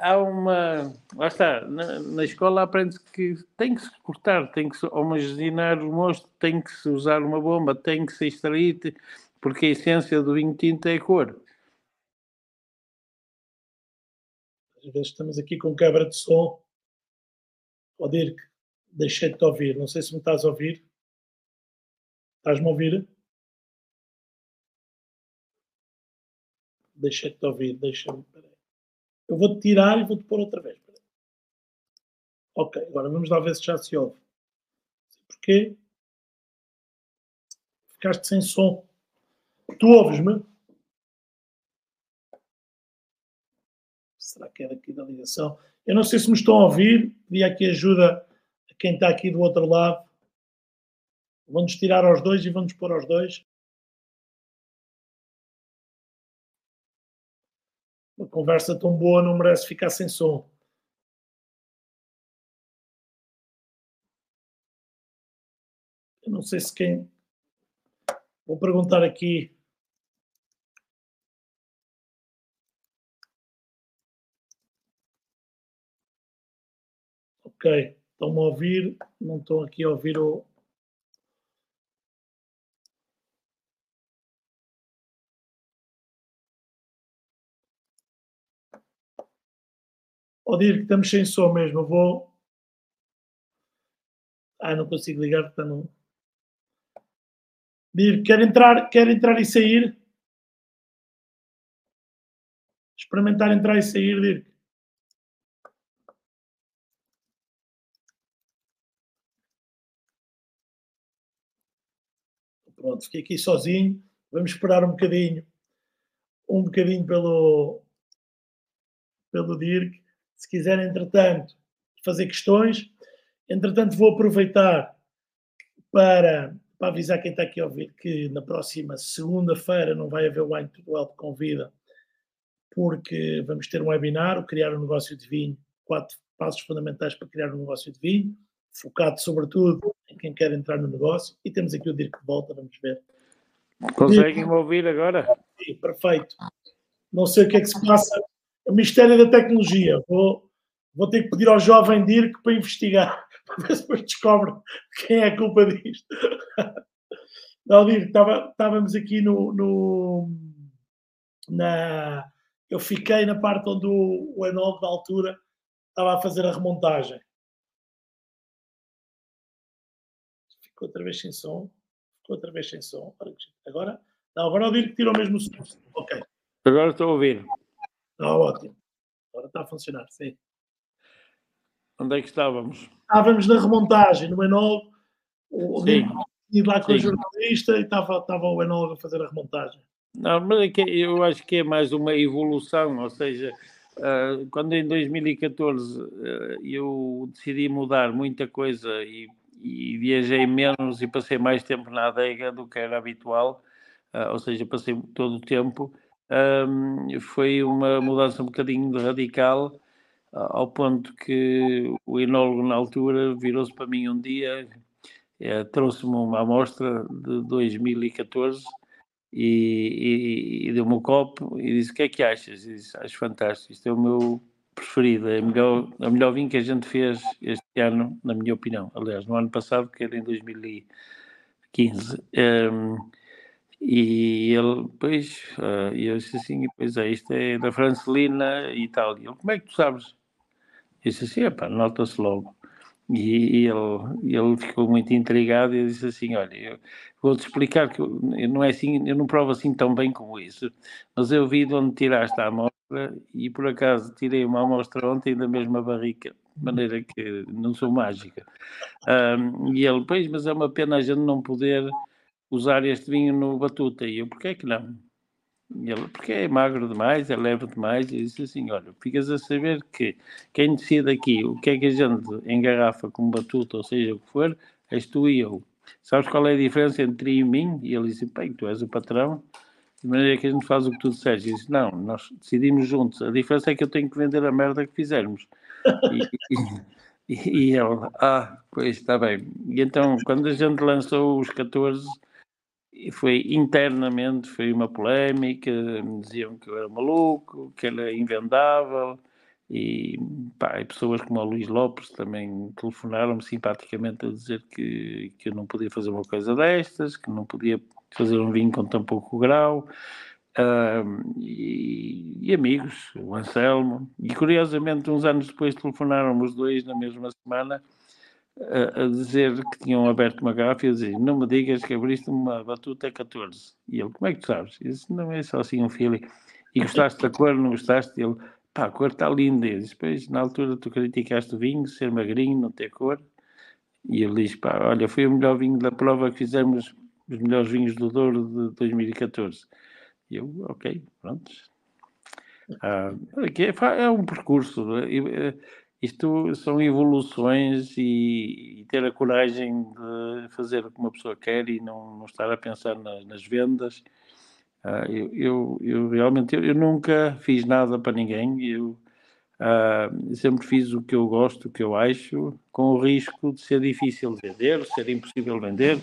há uma. Lá está, na, na escola aprende-se que tem que se cortar, tem que se homogeneizar o mosto, tem que se usar uma bomba, tem que se extrair, porque a essência do vinho tinto é a cor. Às vezes estamos aqui com quebra de som. Ó Dirk, deixei-te de ouvir. Não sei se me estás a ouvir. Estás-me a ouvir? Deixei-te de ouvir. Deixa-me. Eu vou-te tirar e vou-te pôr outra vez. Ok, agora vamos lá ver se já se ouve. Porquê? Ficaste sem som. Tu ouves-me? Será que é daqui da ligação? Eu não sei se me estão a ouvir. Pedi aqui ajuda a quem está aqui do outro lado. Vamos tirar aos dois e vamos pôr aos dois. Uma conversa tão boa não merece ficar sem som. Eu não sei se quem. Vou perguntar aqui Ok, estão-me a ouvir, não estão aqui a ouvir o. Ou dir que estamos sem som mesmo, vou. Ah, não consigo ligar, está no. Dir, quer entrar, quer entrar e sair? Experimentar entrar e sair, Dir. Pronto, fiquei aqui sozinho. Vamos esperar um bocadinho, um bocadinho pelo, pelo Dirk. Se quiser, entretanto, fazer questões. Entretanto, vou aproveitar para, para avisar quem está aqui a ouvir que na próxima segunda-feira não vai haver Wine to Well com vida, porque vamos ter um webinar, o Criar um Negócio de Vinho, quatro passos fundamentais para criar um negócio de vinho focado sobretudo em quem quer entrar no negócio. E temos aqui o Dirk de volta, vamos ver. Conseguem me ouvir agora? Sim, perfeito. Não sei o que é que se passa. O mistério da tecnologia. Vou, vou ter que pedir ao jovem Dirk para investigar, para ver se depois descobre quem é a culpa disto. Não, Dirk, estava, estávamos aqui no, no, na. Eu fiquei na parte onde o, o Enol, da altura, estava a fazer a remontagem. Ficou outra vez sem som. Ficou outra vez sem som. Agora, não, agora ouvir que tirou mesmo o som. Ok. Agora estou a ouvir. Está ótimo. Agora está a funcionar, sim. Onde é que estávamos? Estávamos na remontagem, no enólogo. O ir lá com sim. o jornalista e estava, estava o enólogo a fazer a remontagem. Não, mas é que eu acho que é mais uma evolução, ou seja, uh, quando em 2014 uh, ah, eu decidi mudar muita coisa e e viajei menos e passei mais tempo na adega do que era habitual. uh, ou seja, passei todo o tempo, um, foi uma mudança um bocadinho radical, uh, ao ponto que o enólogo na altura virou-se para mim um dia, uh, trouxe-me uma amostra de 2014 e, e, e deu-me um copo e disse: O que é que achas? E disse: Acho fantástico, isto é o meu preferido, é melhor, a melhor vinho que a gente fez este ano, na minha opinião. Aliás, no ano passado, que era em 2015. Um, e ele, pois, uh, eu disse assim, pois é, isto é da Francelina e tal. E ele, como é que tu sabes? Eu disse assim, nota-se logo. E, ele, ele ficou muito intrigado e disse assim: Olha, vou-te explicar que eu, eu, não é assim, eu não provo assim tão bem como isso, mas eu vi de onde tiraste a amostra e por acaso tirei uma amostra ontem da mesma barrica, de maneira que não sou mágica. Um, e ele, pois, mas é uma pena a gente não poder usar este vinho no batuta. E eu, porquê que não? E ele, porque é magro demais, é leve demais, e disse assim, olha, ficas a saber que quem decide aqui o que é que a gente engarrafa com batuta, ou seja, o que for, és tu e eu. Sabes qual é a diferença entre ti e mim? E ele disse, bem, tu és o patrão, de maneira que a gente faz o que tu disseres. E disse, não, nós decidimos juntos, a diferença é que eu tenho que vender a merda que fizermos. E, e, e ele, ah, pois está bem. E então, quando a gente lançou os 14 foi internamente foi uma polémica, me diziam que eu era maluco, que era invendável, e, pá, e pessoas como o Luís Lopes também telefonaram-me simpaticamente a dizer que, que eu não podia fazer uma coisa destas, que não podia fazer um vinho com tão pouco grau, uh, e, e, amigos, o Anselmo, e curiosamente uns anos depois telefonaram os dois na mesma semana, a, a, dizer que tinham aberto uma garrafa e dizer não me digas que abriste uma batuta 14. E ele, como é que tu sabes? Eu disse, não é só assim um feeling. E gostaste da cor, não gostaste? Ele, pá, a cor está linda. Eu disse, pois, na altura tu criticaste o vinho, ser magrinho, não ter cor. E ele diz, pá, olha, foi o melhor vinho da prova que fizemos, os melhores vinhos do Douro de 2014. E eu, ok, pronto. Ah, é, é um percurso. É? Isto são evoluções e, e, ter a coragem de fazer o que uma pessoa quer e não, não estar a pensar na, nas vendas. Uh, eu, eu, eu, realmente eu, eu, nunca fiz nada para ninguém. Eu uh, sempre fiz o que eu gosto, o que eu acho, com o risco de ser difícil vender, ser impossível vender.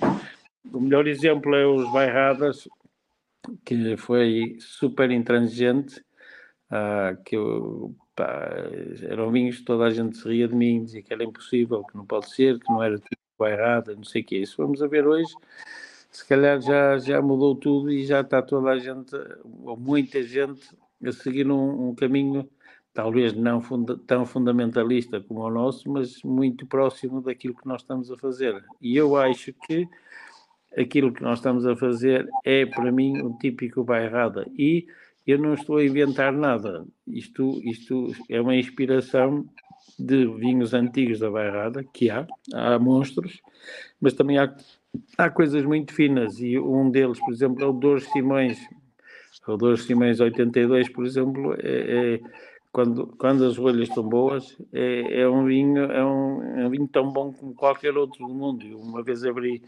O melhor exemplo é os Bairradas, que foi super intransigente, uh, que eu pá, eram vinhos que toda a gente se ria de mim, dizia que era impossível, que não pode ser, que não era tudo errado, não sei o que é isso. Vamos a ver hoje, se calhar já, já mudou tudo e já está toda a gente, ou muita gente, a seguir um, um caminho talvez não funda tão fundamentalista como o nosso, mas muito próximo daquilo que nós estamos a fazer. E eu acho que aquilo que nós estamos a fazer é, para mim, um típico bairrada. E eu não estou a inventar nada. Isto, isto é uma inspiração de vinhos antigos da Bairrada, que há, há monstros, mas também há, há coisas muito finas, e um deles, por exemplo, é o Dores Simões. O Dores Simões 82, por exemplo, é, é quando, quando as rolhas estão boas, é, é, um vinho, é, um, é um vinho tão bom como qualquer outro do mundo. Eu uma vez abri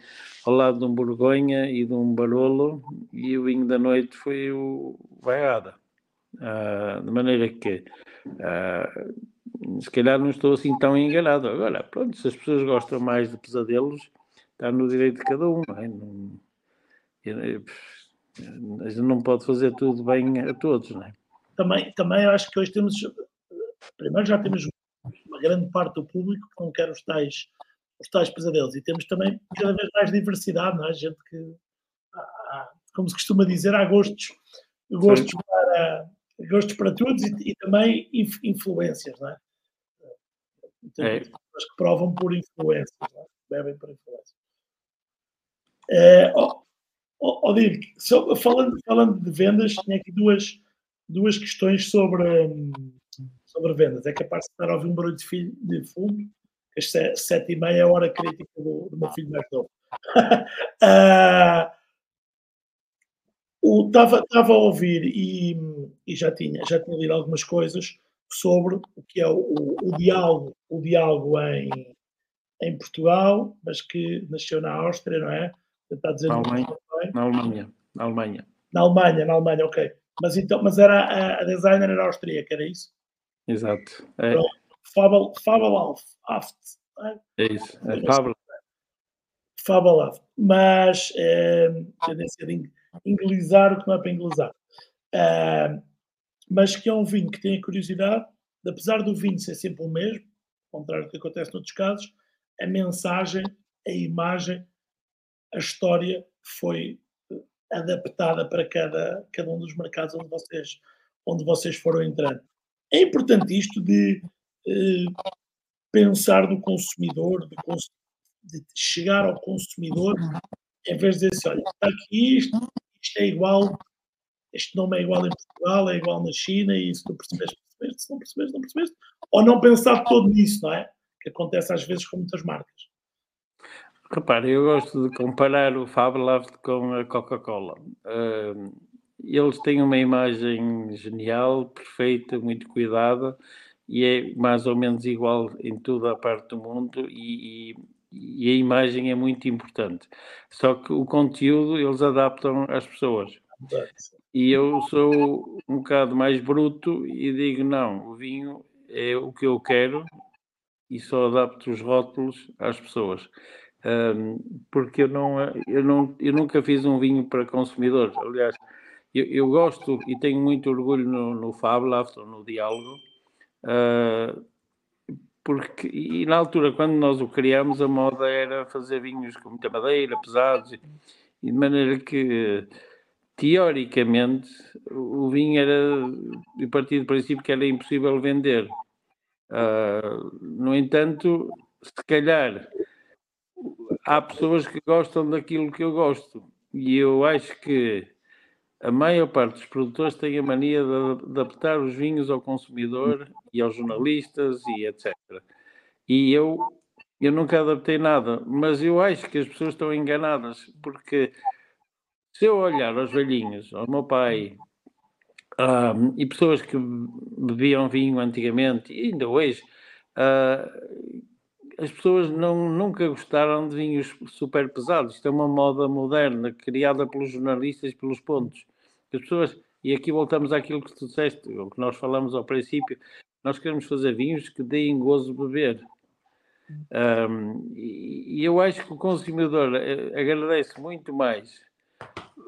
ao lado de um Borgonha e de um Barolo e o vinho da noite foi o Vaiada. Ah, de maneira que ah, se calhar não estou assim tão enganado. Agora, pronto, se as pessoas gostam mais de pesadelos, está no direito de cada um. Não é? não, a gente não pode fazer tudo bem a todos, não é? Também, também acho que hoje temos, primeiro já temos uma grande parte do público que não quer os tais, os tais pesadelos e temos também cada vez mais diversidade, não é? Gente que, há, como se costuma dizer, há gostos, gostos, para, gostos para todos e, e também influências, não é? Tem é. pessoas que provam por influências, é? bebem por influências. É, oh, oh, oh, falando, falando de vendas, tinha aqui duas, duas questões sobre, sobre vendas. É capaz de estar a ouvir um barulho de, filho, de fundo, às sete e meia é a hora crítica do, do meu filho mais novo. uh, estava, estava a ouvir e, e, já, tinha, já tinha lido algumas coisas sobre o que é o, o, o diálogo, o diálogo em, em Portugal, mas que nasceu na Áustria, não é? Está a dizer na Alemanha. Na Alemanha. na Alemanha. Na Alemanha, na Alemanha, ok. Mas, então, mas era, a, a designer era austríaca, era isso? Exato. É, Fabel, Fabel Aft. é isso. É Fabel. Fabel Aft. Mas é, tendência de inglesar o que não é para inglesar. É, mas que é um vinho que tem a curiosidade, apesar do vinho ser sempre o mesmo, ao contrário do que acontece noutros casos, a mensagem, a imagem, a história foi adaptada para cada, cada um dos mercados onde vocês, onde vocês foram entrando. É importante isto de eh, pensar no consumidor, de, cons de, chegar ao consumidor, em vez de dizer assim, olha, está aqui isto, isto é igual, este nome é igual em Portugal, é igual na China, e se não percebeste, percebeste, se não percebeste, não percebeste, ou não pensar todo nisso, não é? Que acontece às vezes com muitas marcas. Repare, eu gosto de comparar o Faberlaft com a Coca-Cola. Uh, eles têm uma imagem genial, perfeita, muito cuidada e é mais ou menos igual em toda a parte do mundo e, e, e, a imagem é muito importante. Só que o conteúdo eles adaptam às pessoas. E eu sou um bocado mais bruto e digo: não, o vinho é o que eu quero e só adapto os rótulos às pessoas um, porque eu não, eu, não, eu nunca fiz um vinho para consumidores. Aliás, eu, eu gosto e tenho muito orgulho no, no Fab no Diálogo, uh, porque e na altura, quando nós o criamos, a moda era fazer vinhos com muita madeira, pesados, e, e de maneira que teoricamente o vinho era de partir do princípio que era impossível vender. Uh, no entanto, se calhar há pessoas que gostam daquilo que eu gosto. E eu acho que a maior parte dos produtores tem a mania de adaptar os vinhos ao consumidor e aos jornalistas e etc. E eu, eu nunca adaptei nada, mas eu acho que as pessoas estão enganadas, porque se eu olhar aos velhinhos, ao meu pai, um, e pessoas que bebiam vinho antigamente, e ainda hoje, uh, as pessoas não, nunca gostaram de vinhos super pesados. Isto é uma moda moderna, criada pelos jornalistas pelos pontos. As pessoas, e aqui voltamos àquilo que tu disseste, o que nós falamos ao princípio, nós queremos fazer vinhos que deem gozo beber. Um, e, e, eu acho que o consumidor eh, agradece muito mais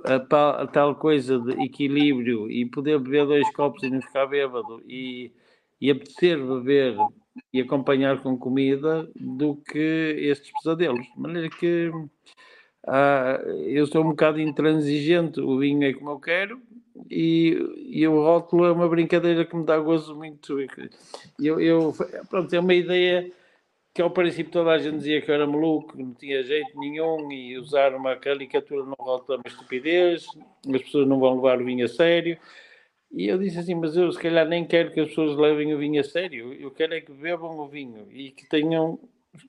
a, a, tal coisa de equilíbrio e poder beber dois copos e não ficar bêbado e, e apetecer beber e acompanhar com comida do que estes pesadelos. De maneira que ah, eu sou um bocado intransigente, o vinho é como eu quero e, e o rótulo é uma brincadeira que me dá gozo muito. Eu, eu, pronto, é uma ideia que ao princípio toda a gente dizia que eu era maluco, que não tinha jeito nenhum e usar uma caricatura no rótulo é uma estupidez, as pessoas não vão levar o vinho a sério. E eu disse assim, mas eu se calhar nem quero que as pessoas levem o vinho a sério, eu quero é que bebam o vinho e que tenham,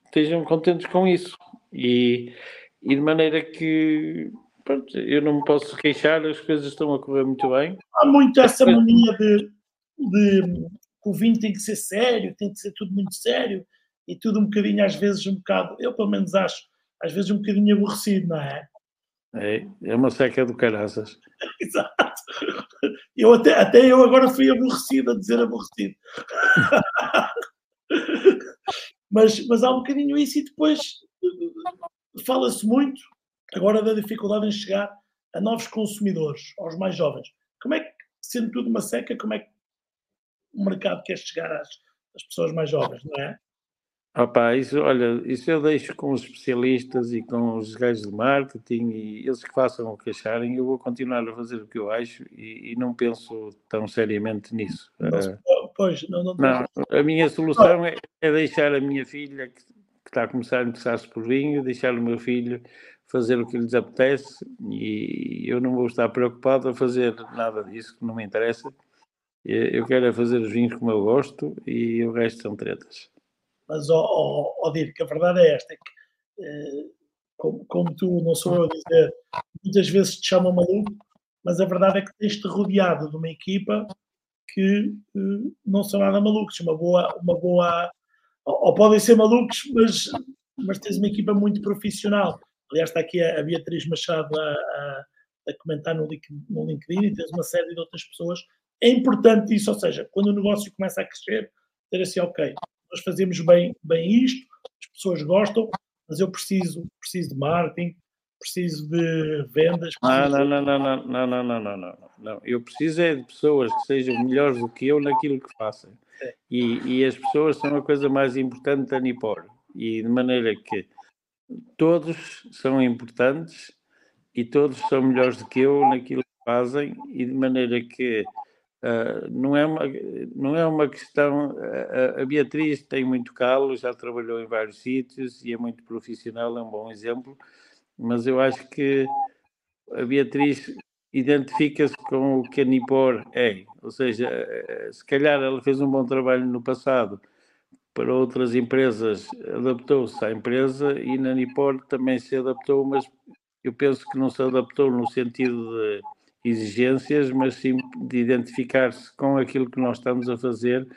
estejam contentes com isso. E, e de maneira que pronto, eu não me posso queixar, as coisas estão a correr muito bem. Há muito essa mania de, de que o vinho tem que ser sério, tem que ser tudo muito sério e tudo um bocadinho, às vezes, um bocado, eu pelo menos acho, às vezes um bocadinho aborrecido, não é? É, é uma seca do caraças. Exato. Eu até, até eu agora fui aborrecido a dizer aborrecido. mas, mas há um bocadinho isso e depois fala-se muito agora da dificuldade em chegar a novos consumidores, aos mais jovens. Como é que, sendo tudo uma seca, como é que o mercado quer chegar às, às pessoas mais jovens, não é? Opa, isso, olha, isso eu deixo com os especialistas e com os gajos de marketing e eles que façam o que acharem. Eu vou continuar a fazer o que eu acho e, e não penso tão seriamente nisso. uh, pois, não, não, não, a minha solução é, é, deixar a minha filha, que, que, está a começar a interessar-se por vinho, deixar o meu filho fazer o que lhes apetece e eu não vou estar preocupado a fazer nada disso que não me interessa. Eu quero é fazer os vinhos como eu gosto e o resto são tretas. Mas, ó, ó, ó a verdade é esta, é que, eh, como, como, tu, não sou eu a dizer, muitas vezes te chamam maluco, mas a verdade é que tens-te rodeado de uma equipa que eh, não são nada malucos, uma boa, uma boa, ou podem ser malucos, mas, mas tens uma equipa muito profissional. Aliás, está aqui a, a Beatriz Machado a, a, a comentar no LinkedIn e tens uma série de outras pessoas. É importante isso, ou seja, quando o negócio começa a crescer, ter assim, ok, nós fazemos bem, bem isto, as pessoas gostam, mas eu preciso, preciso de marketing, preciso de vendas. Preciso... Não, não, não, não, não, não, não, não, não, não. Eu preciso é de pessoas que sejam melhores do que eu naquilo que façam. É. E, e as pessoas são a coisa mais importante da Nipor. E de maneira que todos são importantes e todos são melhores do que eu naquilo que fazem e de maneira que Uh, não, é uma, não é uma questão. A, a, Beatriz tem muito calo, já trabalhou em vários sítios e é muito profissional, é um bom exemplo, mas eu acho que a Beatriz identifica-se com o que a Nipor é, ou seja, eh, se calhar ela fez um bom trabalho no passado para outras empresas, adaptou-se à empresa e na Nipor também se adaptou, mas eu penso que não se adaptou no sentido de exigências, mas sim de identificar-se com aquilo que nós estamos a fazer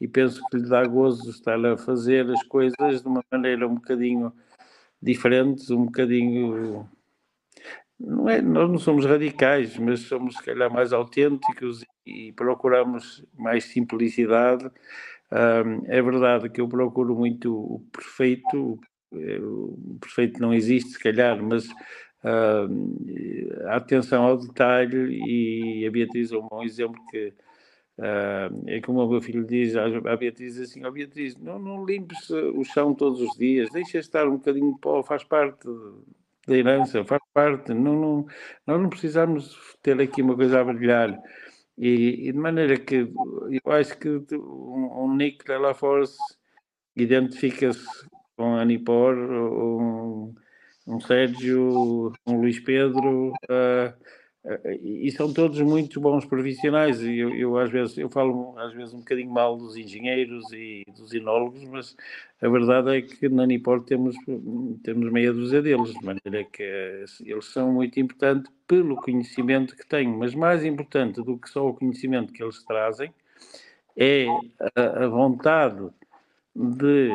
e penso que lhe dá gozo estar a fazer as coisas de uma maneira um bocadinho diferente, um bocadinho não é, nós não somos radicais, mas somos se calhar mais autênticos e procuramos mais simplicidade. Um, é verdade que eu procuro muito o perfeito, o perfeito não existe se calhar, mas uh, a atenção ao detalhe e a Beatriz é um bom exemplo que uh, é como o meu filho diz à Beatriz assim, oh, Beatriz, não, não limpes o chão todos os dias, deixa estar um bocadinho de pó, faz parte da herança, faz parte, não, não, nós não precisamos ter aqui uma coisa a brilhar. E, e de maneira que eu acho que um, um Nick Della Force identifica-se com a Nipor, um, um Sérgio, um Luís Pedro, uh, uh, e são todos muito bons profissionais. E eu, eu, às vezes eu falo às vezes um bocadinho mal dos engenheiros e dos enólogos, mas a verdade é que na Nipor temos, temos meia dúzia deles, de maneira que eles são muito importantes pelo conhecimento que têm, mas mais importante do que só o conhecimento que eles trazem é a, a vontade de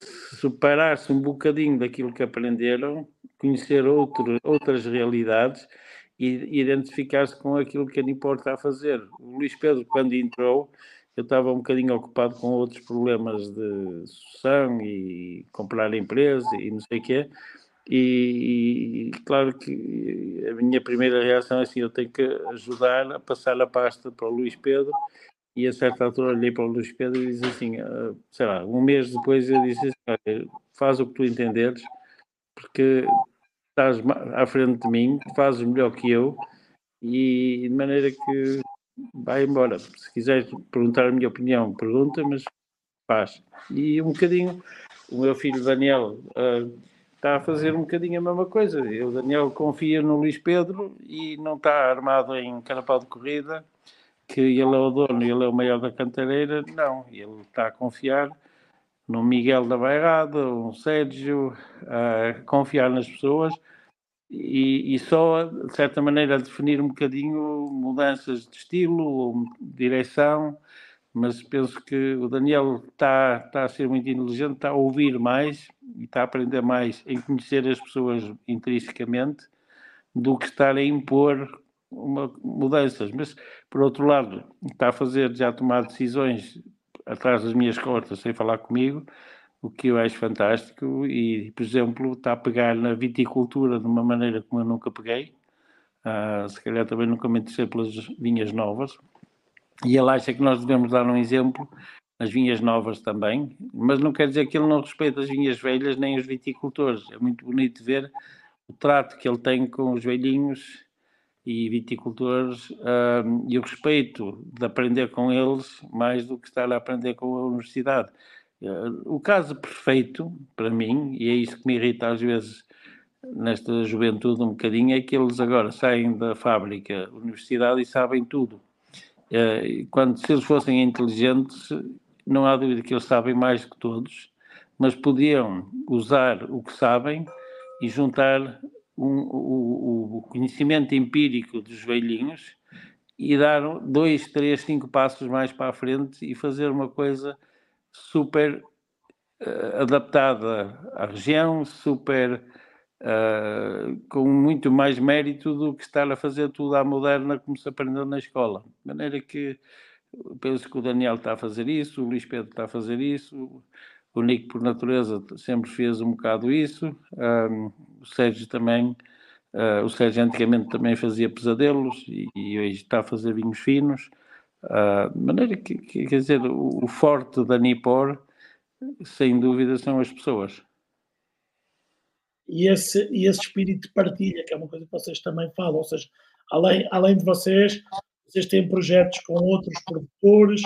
separar-se um bocadinho daquilo que aprenderam, conhecer outro, outras realidades e identificar-se com aquilo que a Nipor está a fazer. O Luís Pedro, quando entrou, eu estava um bocadinho ocupado com outros problemas de sucessão e comprar empresa e não sei o quê. E, e, claro que a minha primeira reação é assim: eu tenho que ajudar a passar a pasta para o Luís Pedro e a certa altura olhei para o Luís Pedro e disse assim, uh, sei lá, um mês depois eu disse assim, faz o que tu entenderes, porque estás à frente de mim, fazes melhor que eu, e de maneira que vai embora. Se quiseres perguntar a minha opinião, pergunta, mas faz. E um bocadinho, o meu filho Daniel uh, está a fazer um bocadinho a mesma coisa. O Daniel confia no Luís Pedro e não está armado em carapau de corrida, que ele é o dono ele é o maior da cantareira, não, ele está a confiar no Miguel da Bairrada, no Sérgio, a confiar nas pessoas e, e, só, de certa maneira, definir um bocadinho mudanças de estilo, direção, mas penso que o Daniel está, está a ser muito inteligente, está a ouvir mais e está a aprender mais em conhecer as pessoas intrinsecamente do que estar a impor uma, mudanças, mas por outro lado está a fazer já tomar decisões atrás das minhas costas sem falar comigo, o que eu acho fantástico e, por exemplo, está a pegar na viticultura de uma maneira como eu nunca peguei, uh, se calhar também nunca me interessei pelas vinhas novas, e ele acha que nós devemos dar um exemplo nas vinhas novas também, mas não quer dizer que ele não respeita as vinhas velhas nem os viticultores, é muito bonito ver o trato que ele tem com os velhinhos e viticultores e o respeito de aprender com eles mais do que estar a aprender com a universidade. Uh, o caso perfeito, para mim, e é isso que me irrita às vezes nesta juventude um bocadinho, é que eles agora saem da fábrica, universidade e sabem tudo. Uh, quando, se eles fossem inteligentes, não há dúvida que eles sabem mais que todos, mas podiam usar o que sabem e juntar um, o, o, conhecimento empírico dos velhinhos e dar dois, três, cinco passos mais para a frente e fazer uma coisa super uh, adaptada à região, super uh, com muito mais mérito do que estar a fazer tudo à moderna como se aprendeu na escola. De maneira que penso que o Daniel está a fazer isso, o Luís Pedro está a fazer isso, o Nico, por natureza, sempre fez um bocado isso, um, o Sérgio também. Uh, o Sérgio antigamente também fazia pesadelos e, e hoje está a fazer vinhos finos. Uh, de maneira que, que, quer dizer, o, o, forte da Nipor, sem dúvida, são as pessoas. E esse, e esse espírito de partilha, que é uma coisa que vocês também falam, ou seja, além, além de vocês, vocês têm projetos com outros produtores,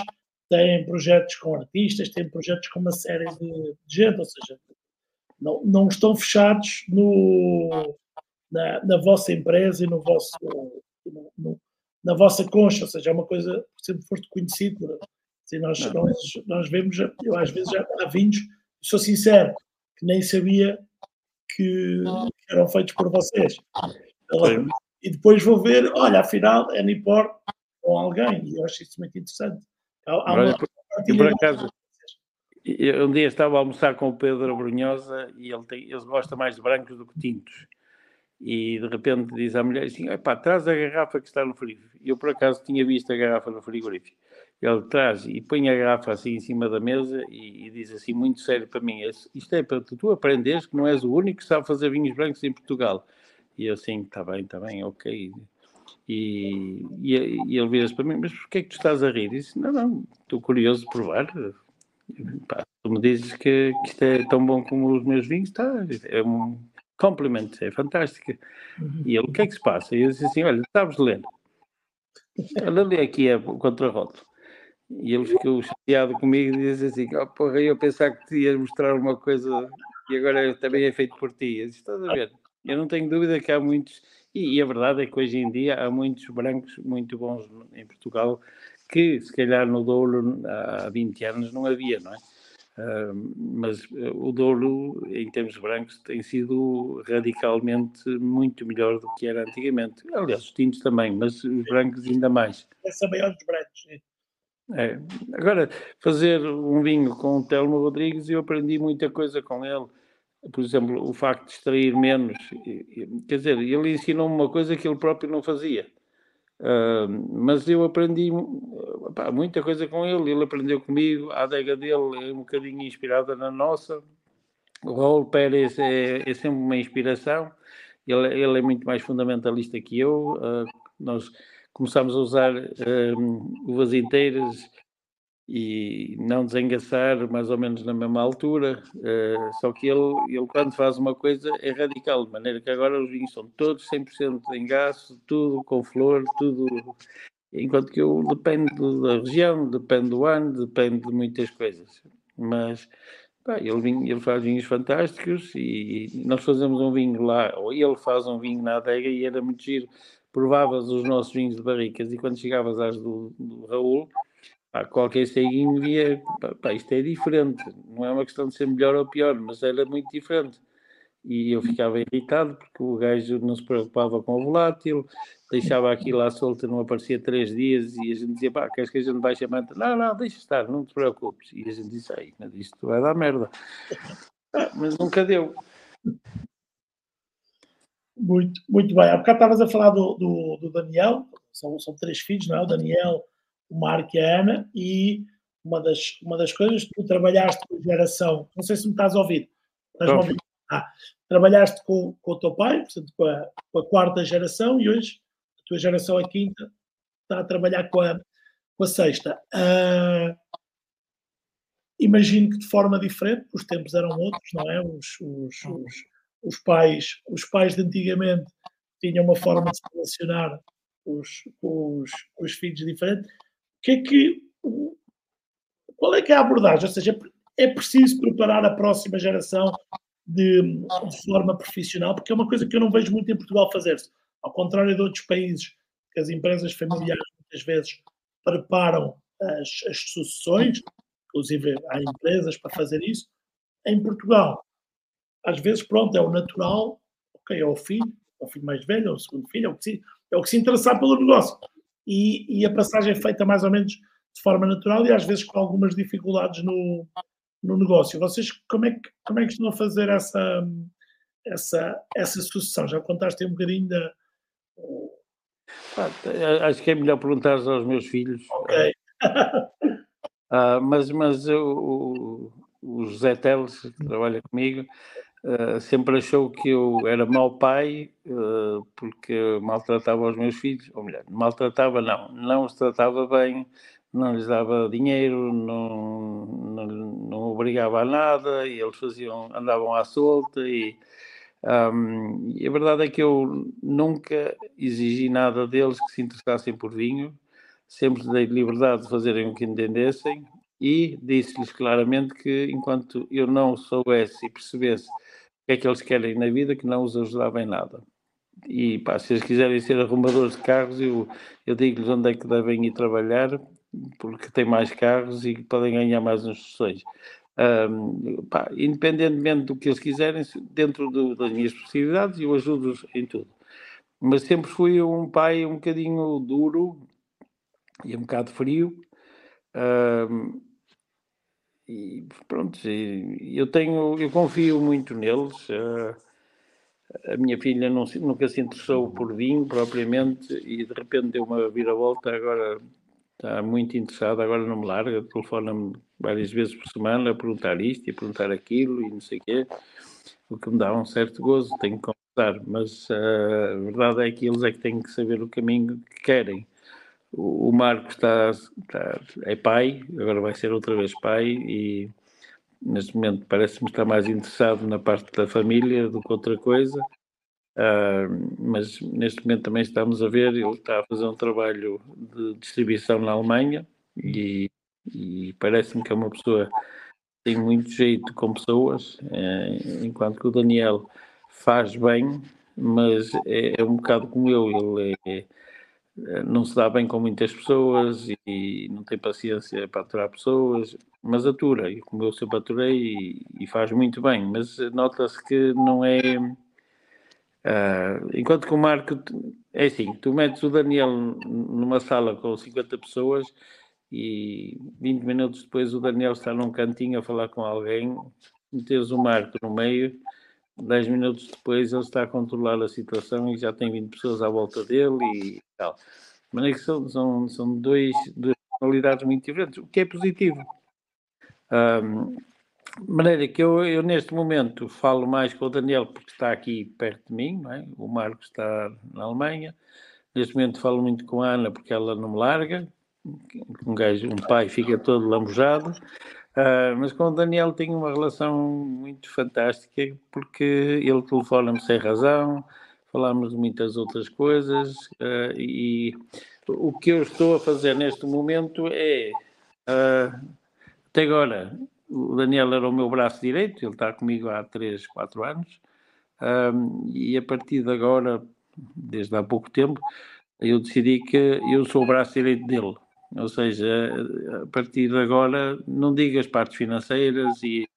têm projetos com artistas, têm projetos com uma série de, de gente, ou seja, não, não estão fechados no, na, na vossa empresa e no vosso, no, no, na vossa concha, ou seja, é uma coisa que sempre foste conhecido. Assim, nós, nós, nós vemos, eu às vezes já há vinhos, sou sincero, que nem sabia que, eram feitos por vocês. Sim. E depois vou ver, olha, afinal é Nipor com alguém, e eu acho isso muito interessante. Há, há uma por, por acaso, eu, um dia estava a almoçar com o Pedro Brunhosa e ele, tem, ele gosta mais de brancos do que tintos. E de repente diz à mulher assim: pá, traz a garrafa que está no frigorífico. Eu por acaso tinha visto a garrafa no frigorífico. Ele traz e põe a garrafa assim em cima da mesa e, e diz assim, muito sério para mim: Isto é para tu, tu aprenderes que não és o único que sabe fazer vinhos brancos em Portugal. E eu assim: está bem, está bem, ok. E, e, e ele vira-se para mim: Mas porquê é que tu estás a rir? E disse: Não, não, estou curioso de provar. Pá, tu me dizes que, que, isto é tão bom como os meus vinhos, está. É um complemento, é fantástica. Uhum. E ele: O que é que se passa? E eu disse assim: Olha, sabes ler? Olha ali aqui é o contrarroto. E ele ficou chateado comigo e disse assim: oh, Porra, eu pensava que te ias mostrar uma coisa e agora também é feito por ti. Eu disse: Estás a ver? Eu não tenho dúvida que há muitos, e, e, a verdade é que hoje em dia há muitos brancos muito bons em Portugal que se calhar no Douro há 20 anos não havia, não é? Uh, mas uh, o Douro, em termos brancos, tem sido radicalmente muito melhor do que era antigamente. Aliás, os tintos também, mas os brancos ainda mais. São maiores brancos, sim. É. Agora, fazer um vinho com o Telmo Rodrigues, eu aprendi muita coisa com ele por exemplo, o facto de extrair menos, quer dizer, ele ensinou-me uma coisa que ele próprio não fazia. Uh, mas eu aprendi pá, muita coisa com ele, ele aprendeu comigo, a adega dele é um bocadinho inspirada na nossa. O Raul Pérez é, é sempre uma inspiração, ele, ele, é muito mais fundamentalista que eu. Uh, nós começámos a usar uh, uvas inteiras e não desengaçar mais ou menos na mesma altura. Uh, só que ele, ele, quando faz uma coisa, é radical, de maneira que agora os vinhos são todos 100% em gás, tudo com flor, tudo. Enquanto que eu depende da região, depende do ano, depende de muitas coisas. Mas pá, ele, ele faz vinhos fantásticos e nós fazemos um vinho lá, ou ele faz um vinho na adega e era muito giro. Provavas os nossos vinhos de barricas e quando chegavas às do, do Raul, Pá, qualquer ceguinho via, pá, pá, isto é diferente, não é uma questão de ser melhor ou pior, mas era muito diferente. E eu ficava irritado porque o gajo não se preocupava com o volátil, deixava aquilo à solta, não aparecia três dias e a gente dizia, pá, queres que a gente baixe a manta? Não, não, deixa estar, não te preocupes. E a gente disse, ai, mas isto vai dar merda. Ah, mas nunca deu. Muito, muito bem. Há bocado estavas a falar do, do, do Daniel, são, são três filhos, não é? O Daniel, o Marco e a Ana, e uma das, uma das coisas, tu trabalhaste com a geração, não sei se me estás a ouvir, estás a ouvir? Ah, trabalhaste com, com o teu pai, portanto, com a, com a, quarta geração, e hoje a tua geração, a quinta, está a trabalhar com a, com a sexta. Uh, imagino que de forma diferente, os tempos eram outros, não é? Os, os, os, os pais, os pais de antigamente tinham uma forma de se relacionar os, os, os filhos diferente que é que. Qual é que é a abordagem? Ou seja, é preciso preparar a próxima geração de, de forma profissional, porque é uma coisa que eu não vejo muito em Portugal fazer-se. Ao contrário de outros países, que as empresas familiares muitas vezes preparam as, as sucessões, inclusive há empresas para fazer isso. Em Portugal, às vezes, pronto, é o natural, ok, é o filho, é o filho mais velho, é o segundo filho, é o que se, é o que se interessar pelo negócio e, e, a passagem é feita mais ou menos de forma natural e às vezes com algumas dificuldades no, no negócio. Vocês como é, que, como é que estão a fazer essa, essa, essa sucessão? Já contaste um bocadinho da. Ah, acho que é melhor perguntar aos meus filhos. Ok. ah, mas mas o, o José Teles, que trabalha comigo, uh, sempre achou que eu era mau pai uh, porque maltratava os meus filhos, ou melhor, maltratava não, não os tratava bem, não lhes dava dinheiro, não, não, não obrigava a nada, e eles faziam, andavam à solta e, um, e a verdade é que eu nunca exigi nada deles que se interessassem por vinho, sempre dei liberdade de fazerem o que entendessem e disse-lhes claramente que enquanto eu não soubesse e percebesse que é que eles querem na vida, que não os ajudava em nada. E pá, se eles quiserem ser arrumadores de carros, eu, eu digo-lhes onde é que devem ir trabalhar, porque têm mais carros e podem ganhar mais instruções. Um, pá, independentemente do que eles quiserem, dentro do, das minhas possibilidades, eu ajudo-os em tudo. Mas sempre fui um pai um bocadinho duro e um bocado frio. Um, e pronto, eu tenho, eu confio muito neles. A minha filha não, nunca se interessou por vinho propriamente e de repente deu uma viravolta, agora está muito interessada, agora não me larga, telefona-me várias vezes por semana a perguntar isto e a perguntar aquilo e não sei o quê, o que me dá um certo gozo, tenho que confessar, mas a verdade é que eles é que têm que saber o caminho que querem. O, Marco está, está, é pai, agora vai ser outra vez pai e neste momento parece-me estar mais interessado na parte da família do que outra coisa. Uh, mas neste momento também estamos a ver, ele está a fazer um trabalho de distribuição na Alemanha e, e parece-me que é uma pessoa que tem muito jeito com pessoas, é, enquanto que o Daniel faz bem, mas é, é um bocado como eu, ele é, não se dá bem com muitas pessoas e não tem paciência para aturar pessoas, mas atura, e como eu sempre aturei e, e faz muito bem, mas nota-se que não é. Uh, enquanto que o Marco é assim, tu metes o Daniel numa sala com 50 pessoas e 20 minutos depois o Daniel está num cantinho a falar com alguém, metes o Marco no meio 10 minutos depois ele está a controlar a situação e já tem 20 pessoas à volta dele e tal. Mas é que são, são, são dois, duas personalidades muito diferentes, o que é positivo. Um, maneira que eu, eu, neste momento falo mais com o Daniel porque está aqui perto de mim, é? o Marco está na Alemanha. Neste momento falo muito com a Ana porque ela não me larga. Um gajo, um pai fica todo lambujado. Uh, mas com o Daniel tenho uma relação muito fantástica porque ele telefona-me sem razão, falamos de muitas outras coisas uh, e o que eu estou a fazer neste momento é uh, até agora o Daniel era o meu braço direito, ele está comigo há 3, 4 anos e a partir de agora, desde há pouco tempo, eu decidi que eu sou o braço direito dele. Ou seja, a partir de agora, não digo as partes financeiras e,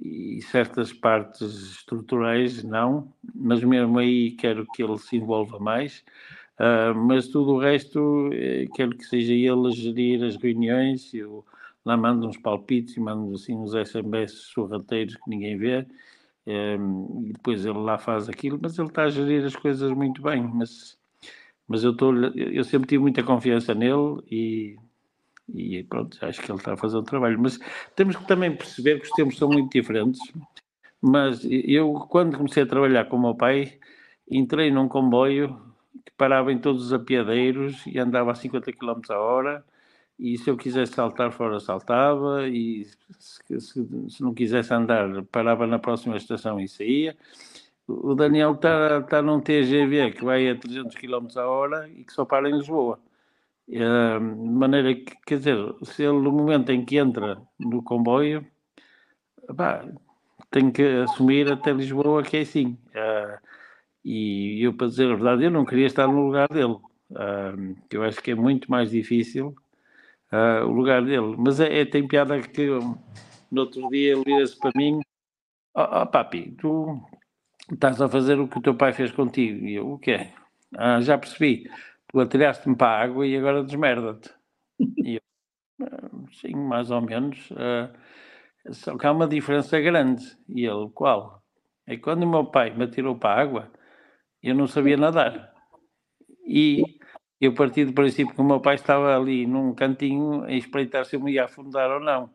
e certas partes estruturais, não, mas mesmo aí quero que ele se envolva mais. Uh, mas tudo o resto, eh, quero que seja ele a gerir as reuniões. Eu lá mando uns palpites e mando assim uns SMS sorrateiros que ninguém vê. Um, e depois ele lá faz aquilo, mas ele está a gerir as coisas muito bem. Mas mas eu, tô, eu sempre tive muita confiança nele e, e pronto, acho que ele está a fazer o trabalho. Mas temos que também perceber que os tempos são muito diferentes. Mas eu, quando comecei a trabalhar com o meu pai, entrei num comboio que parava em todos os apiadeiros e andava a 50 km a hora. E se eu quisesse saltar fora, saltava. E se, se, se não quisesse andar, parava na próxima estação e saía o Daniel está tá num TGV que vai a 300 km a hora e que só para em Lisboa. Uh, de maneira que, quer dizer, se ele no momento em que entra no comboio, pá, tem que assumir até Lisboa que é assim. Uh, e eu, para dizer a verdade, eu não queria estar no lugar dele. Uh, eu acho que é muito mais difícil o lugar dele. Mas é, é, tem piada que no outro dia ele vira-se para mim: oh, oh, papi, tu estás a fazer o que o teu pai fez contigo. E eu, o quê? Ah, já percebi. Tu atiraste-me para a água e agora desmerda-te. E eu, ah, sim, mais ou menos. Uh, só que há uma diferença grande. E ele, qual? é que quando o meu pai me atirou para a água, eu não sabia nadar. E eu parti do princípio que o meu pai estava ali num cantinho a espreitar se eu me ia afundar ou não.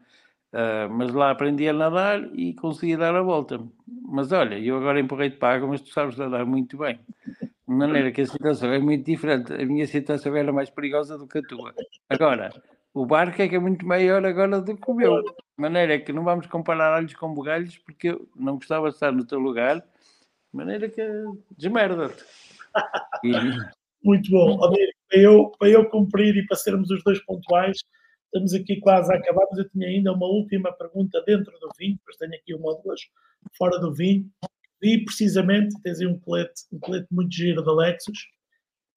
Uh, mas lá aprendi a nadar e consegui dar a volta. Mas olha, eu agora empurrei-te para a água, mas tu sabes nadar muito bem. De maneira que a situação é muito diferente. A minha situação era mais perigosa do que a tua. Agora, o barco é que é muito maior agora do que o meu. De maneira que não vamos comparar alhos com bugalhos, porque eu não gostava de estar no teu lugar. De maneira que desmerda-te. E... Muito bom. Para eu, para eu cumprir e para sermos os dois pontuais, estamos aqui quase a acabar, mas eu tinha ainda uma última pergunta dentro do vinho, depois tenho aqui uma ou duas fora do vinho. Vi precisamente, tens aí um colete, um colete muito giro da Lexus,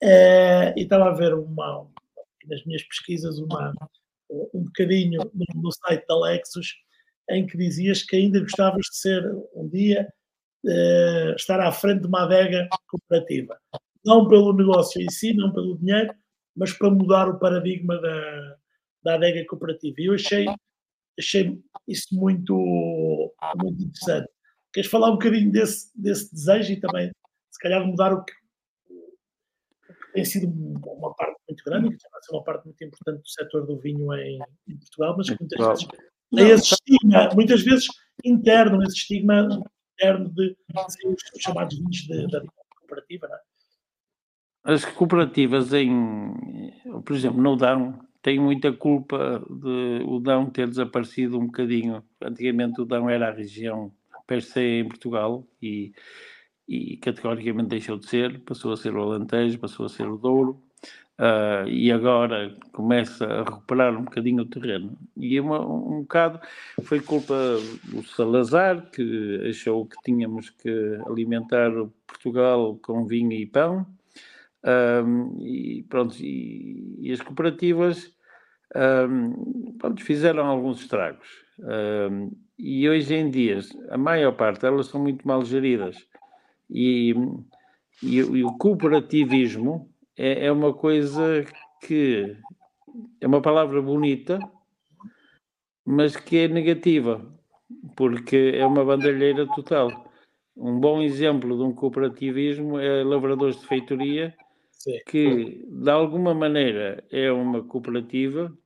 é, e estava a ver uma, nas minhas pesquisas uma, um bocadinho no, no, site da Lexus em que dizias que ainda gostavas de ser um dia uh, estar à frente de uma adega cooperativa. Não pelo negócio em si, não pelo dinheiro, mas para mudar o paradigma da, da adega cooperativa. E eu achei, achei isso muito, muito interessante. Queres falar um bocadinho desse, desse desejo e também, se calhar, mudar o que, tem sido uma parte muito grande, que vai ser uma parte muito importante do setor do vinho em, em Portugal, mas que muitas vezes tem esse estigma, muitas vezes interno, esse estigma interno de, de os chamados vinhos da cooperativa, não é? As cooperativas em, por exemplo, no Dão, têm muita culpa de o Dão ter desaparecido um bocadinho. Antigamente o Dão era a região per se em Portugal e e categoricamente deixou de ser, passou a ser o Alentejo, passou a ser o Douro, uh, e agora começa a recuperar um bocadinho o terreno. E uma, um bocado foi culpa do Salazar, que achou que tínhamos que alimentar Portugal com vinho e pão, um, e pronto, e, e as cooperativas um, pronto, fizeram alguns estragos. Um, e hoje em dia, a maior parte, elas são muito mal geridas. E, e, e o cooperativismo é, é uma coisa que é uma palavra bonita, mas que é negativa, porque é uma bandalheira total. Um bom exemplo de um cooperativismo é Lavradores de Feitoria, Que de alguma maneira é uma cooperativa,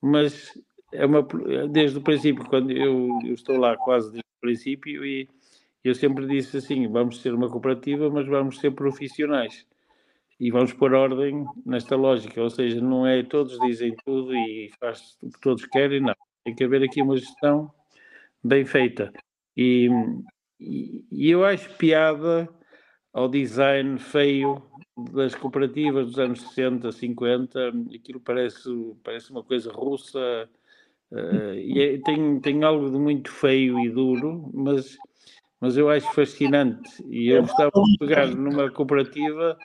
mas é uma desde o princípio, quando eu, eu estou lá quase desde o princípio, e eu sempre disse assim: vamos ser uma cooperativa, mas vamos ser profissionais e vamos pôr ordem nesta lógica, ou seja, não é todos dizem tudo e faz o que todos querem, não. Tem que haver aqui uma gestão bem feita. E, e, e eu acho piada ao design feio das cooperativas dos anos 60, 50, aquilo parece, parece uma coisa russa, uh, e é, tem, tem algo de muito feio e duro, mas mas eu acho fascinante e eu gostava de pegar numa cooperativa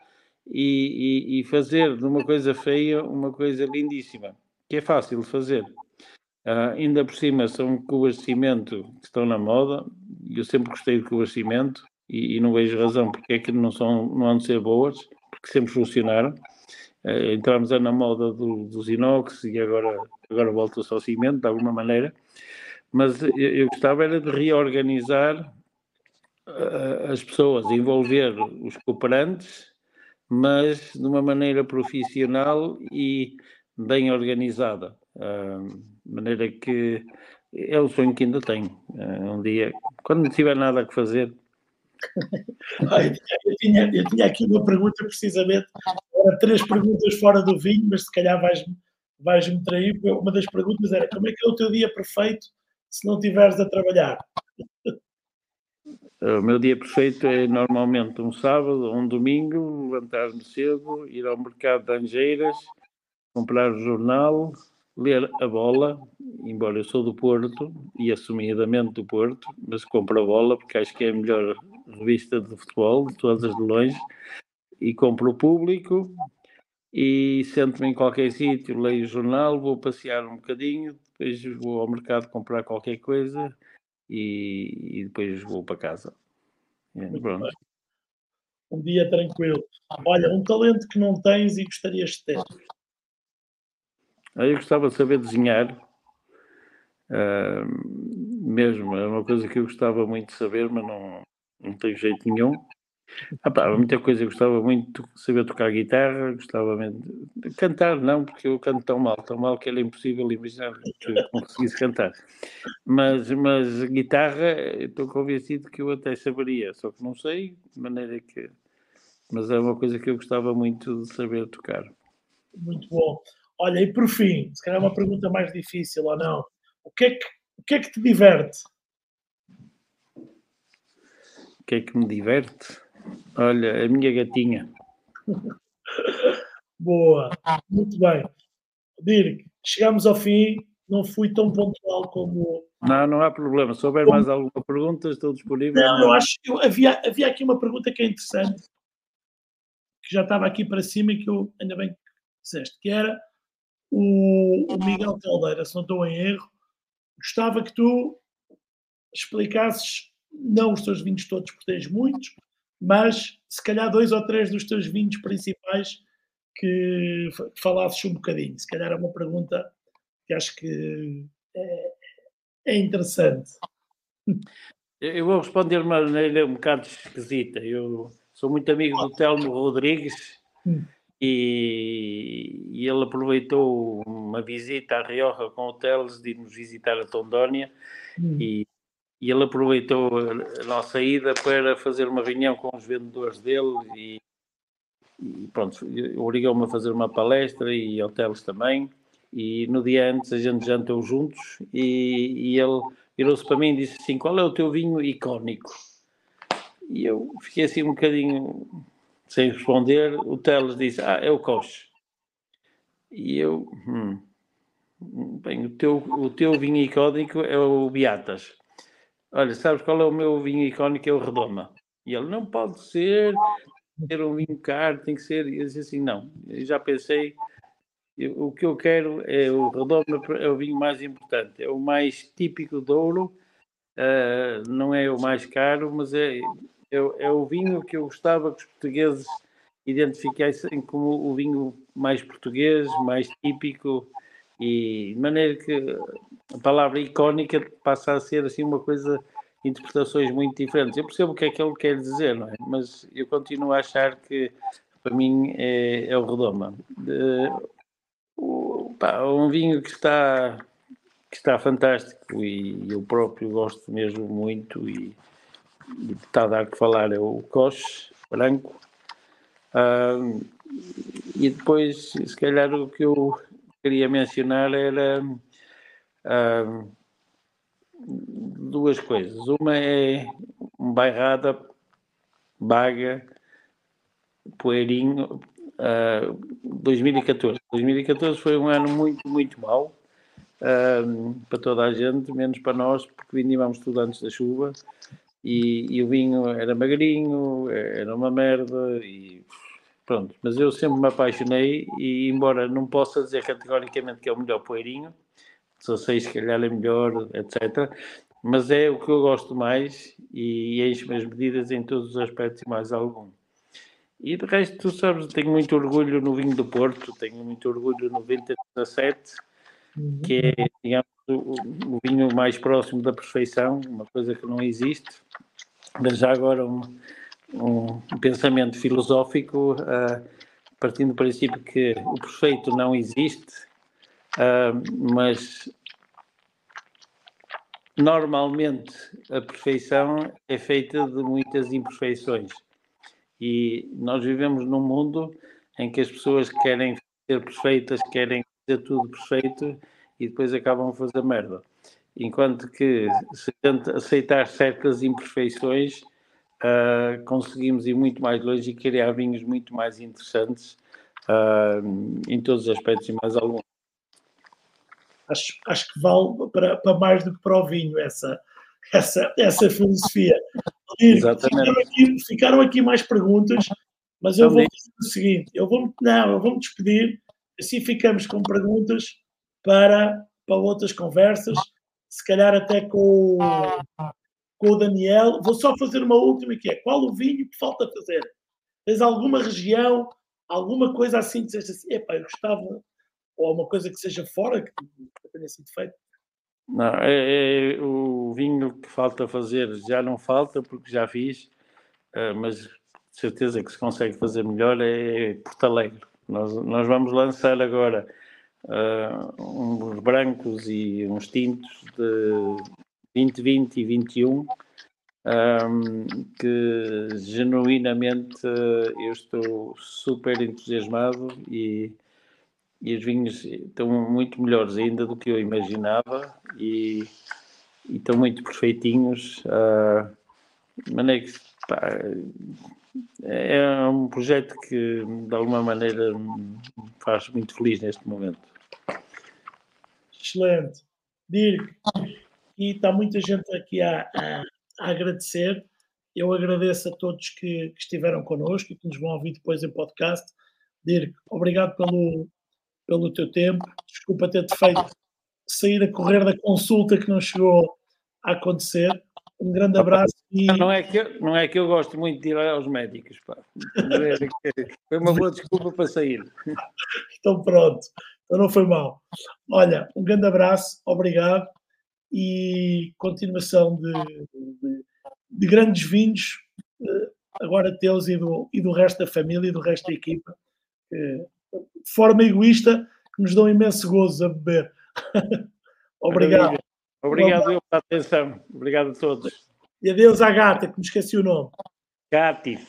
e, e, e, fazer de uma coisa feia uma coisa lindíssima, que é fácil de fazer. Uh, ainda por cima são cubas de cimento que estão na moda, eu sempre gostei de cubas de cimento e, e não vejo razão porque é que não, são, não hão de ser boas, porque sempre funcionaram. Uh, entramos na moda do, dos inox e agora, agora volta-se ao cimento, de alguma maneira. Mas eu, gostava era de reorganizar as pessoas, envolver os cooperantes, mas de uma maneira profissional e bem organizada. De maneira que é o sonho que ainda tenho. Um dia, quando não tiver nada a fazer. Eu, tinha, eu tinha aqui uma pergunta, precisamente, três perguntas fora do vinho, mas se calhar vais-me vais-me trair. Uma das perguntas era como é que é o teu dia perfeito se não estiveres a trabalhar? O meu dia perfeito é normalmente um sábado um domingo, levantar-me cedo, ir ao mercado de Angeiras, comprar o jornal, ler a bola, embora eu sou do Porto e assumidamente do Porto, mas compro a bola porque acho que é a melhor revista de futebol de todas as de longe, e compro o público e sento-me em qualquer sítio, leio o jornal, vou passear um bocadinho, depois vou ao mercado comprar qualquer coisa e, e depois vou para casa. pronto. Um dia tranquilo. Olha, um talento que não tens e gostarias de ter. Eu gostava de saber desenhar. Uh, mesmo, é uma coisa que eu gostava muito de saber, mas não, não tenho jeito nenhum. Ah, pá, muita coisa, eu gostava muito de saber tocar guitarra, gostava de cantar, não, porque eu canto tão mal, tão mal que era impossível imaginar que eu conseguisse cantar. Mas, mas guitarra, estou convencido que eu até saberia, só que não sei, de maneira que. Mas é uma coisa que eu gostava muito de saber tocar. Muito bom. Olha, e por fim, se calhar uma pergunta mais difícil ou não, o que é que, o que, é que te diverte? O que é que me diverte? Olha, a minha gatinha. Boa, muito bem. Dirk, chegamos ao fim, não fui tão pontual como. Não, não há problema. Se houver como... mais alguma pergunta, estou disponível. Não, eu acho que havia, havia aqui uma pergunta que é interessante, que já estava aqui para cima e que eu ainda bem que disseste, que era o, o Miguel Caldeira, se não estou em erro, gostava que tu explicasses, não os teus vinhos todos, porque tens muitos, mas se calhar dois ou três dos teus vinhos principais que falasses um bocadinho. Se calhar é uma pergunta que acho que é, é interessante. Eu vou responder de uma maneira um bocado esquisita. Eu sou muito amigo do Telmo Rodrigues hum. E, e, ele aproveitou uma visita à Rioja com o Teles de nos visitar a Tondónia hum. e e ele aproveitou a nossa ida para fazer uma reunião com os vendedores dele e, e pronto, obrigou-me a fazer uma palestra e hotéis também e no dia antes a gente jantou juntos e, e ele virou-se para mim e disse assim, qual é o teu vinho icónico? E eu fiquei assim um bocadinho sem responder, o Teles disse, ah, é o Coche. E eu, hum, bem, o teu, o teu vinho icónico é o Beatas. Olha, sabes qual é o meu vinho icónico? É o Redoma. E ele, não pode ser, ter um vinho caro, tem que ser. E eu disse assim, não. Eu já pensei, eu, o que eu quero é o Redoma, é o vinho mais importante, é o mais típico de ouro, uh, não é o mais caro, mas é, é, o vinho que eu gostava que os portugueses identificassem como o vinho mais português, mais típico, e de maneira que a palavra icónica passa a ser assim uma coisa interpretações muito diferentes. Eu percebo o que é que ele quer dizer, não é? Mas eu continuo a achar que para mim é, é o Redoma. De, o, pá, um vinho que está que está fantástico e eu próprio gosto mesmo muito e, e está a que falar é o Coche branco. Um, e depois, se calhar, o que eu queria mencionar era duas coisas. Uma é um bairrada, Baga, Poeirinho, uh, 2014. 2014 foi um ano muito, muito mau uh, para toda a gente, menos para nós, porque vindíamos tudo antes da chuva e, e, o vinho era magrinho, era uma merda e pronto. Mas eu sempre me apaixonei e, embora não possa dizer categoricamente que é o melhor poeirinho, só sei se calhar é melhor, etc. Mas é o que eu gosto mais e encho as medidas em todos os aspectos e mais algum. E de resto, tu sabes, tenho muito orgulho no vinho do Porto, tenho muito orgulho no 2017, que é, digamos, o, o, vinho mais próximo da perfeição, uma coisa que não existe. Mas já agora um, um pensamento filosófico, uh, partindo do princípio que o perfeito não existe, Uh, mas normalmente a perfeição é feita de muitas imperfeições e nós vivemos num mundo em que as pessoas querem ser perfeitas, querem fazer tudo perfeito e depois acabam a fazer merda. Enquanto que se tenta aceitar certas imperfeições, uh, conseguimos ir muito mais longe e criar vinhos muito mais interessantes uh, em todos os aspectos e mais alguns acho, acho que vale para, para mais do que para o vinho essa, essa, essa filosofia. Exatamente. Ficaram aqui, ficaram aqui mais perguntas, mas eu vou fazer o seguinte: eu vou, não, eu vou me despedir, assim ficamos com perguntas para, para outras conversas, se calhar até com, com o Daniel. Vou só fazer uma última que é: qual o vinho que falta fazer? Tens alguma região, alguma coisa assim que seja assim, epá, eu gostava ou alguma coisa que seja fora que tenha sido feito? Não, é, é, o vinho que falta fazer já não falta, porque já fiz, uh, mas certeza que se consegue fazer melhor é Porto Alegre. Nós, nós vamos lançar agora uh, uns brancos e uns tintos de 2020 e 21 um, que genuinamente eu estou super entusiasmado e, e os vinhos estão muito melhores ainda do que eu imaginava e, e estão muito perfeitinhos. Uh, que, é um projeto que de alguma maneira me faz muito feliz neste momento. Excelente. Dirk, e está muita gente aqui a, a, a agradecer. Eu agradeço a todos que, que, estiveram connosco e que nos vão ouvir depois em podcast. Dirk, obrigado pelo, pelo teu tempo. Desculpa ter-te feito sair a correr da consulta que não chegou a acontecer. Um grande abraço. E... Não, é que eu, não é que eu gosto muito de ir aos médicos, pá. Foi uma boa desculpa para sair. Então pronto, então não foi mal. Olha, um grande abraço, obrigado e continuação de, de, de grandes vinhos, eh, agora teus e do, e do resto da família e do resto da equipa, de forma egoísta, que nos dão imenso gozo a beber. Obrigado. Obrigado pela atenção. Obrigado a todos. E adeus à gata, que me esqueci o nome. Cati.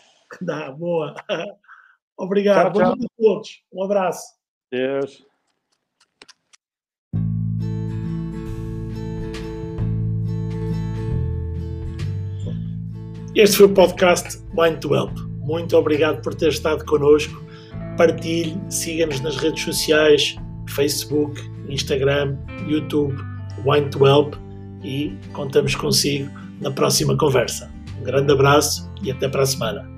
Dá, boa. Obrigado. Tchau, tchau. a todos. Um abraço. Deus. Este foi o podcast Wine to Help. Muito obrigado por ter estado connosco. Partilhe, siga-nos nas redes sociais, Facebook, Instagram, YouTube, Wine to Help e contamos consigo na próxima conversa. Um grande abraço e até para a semana.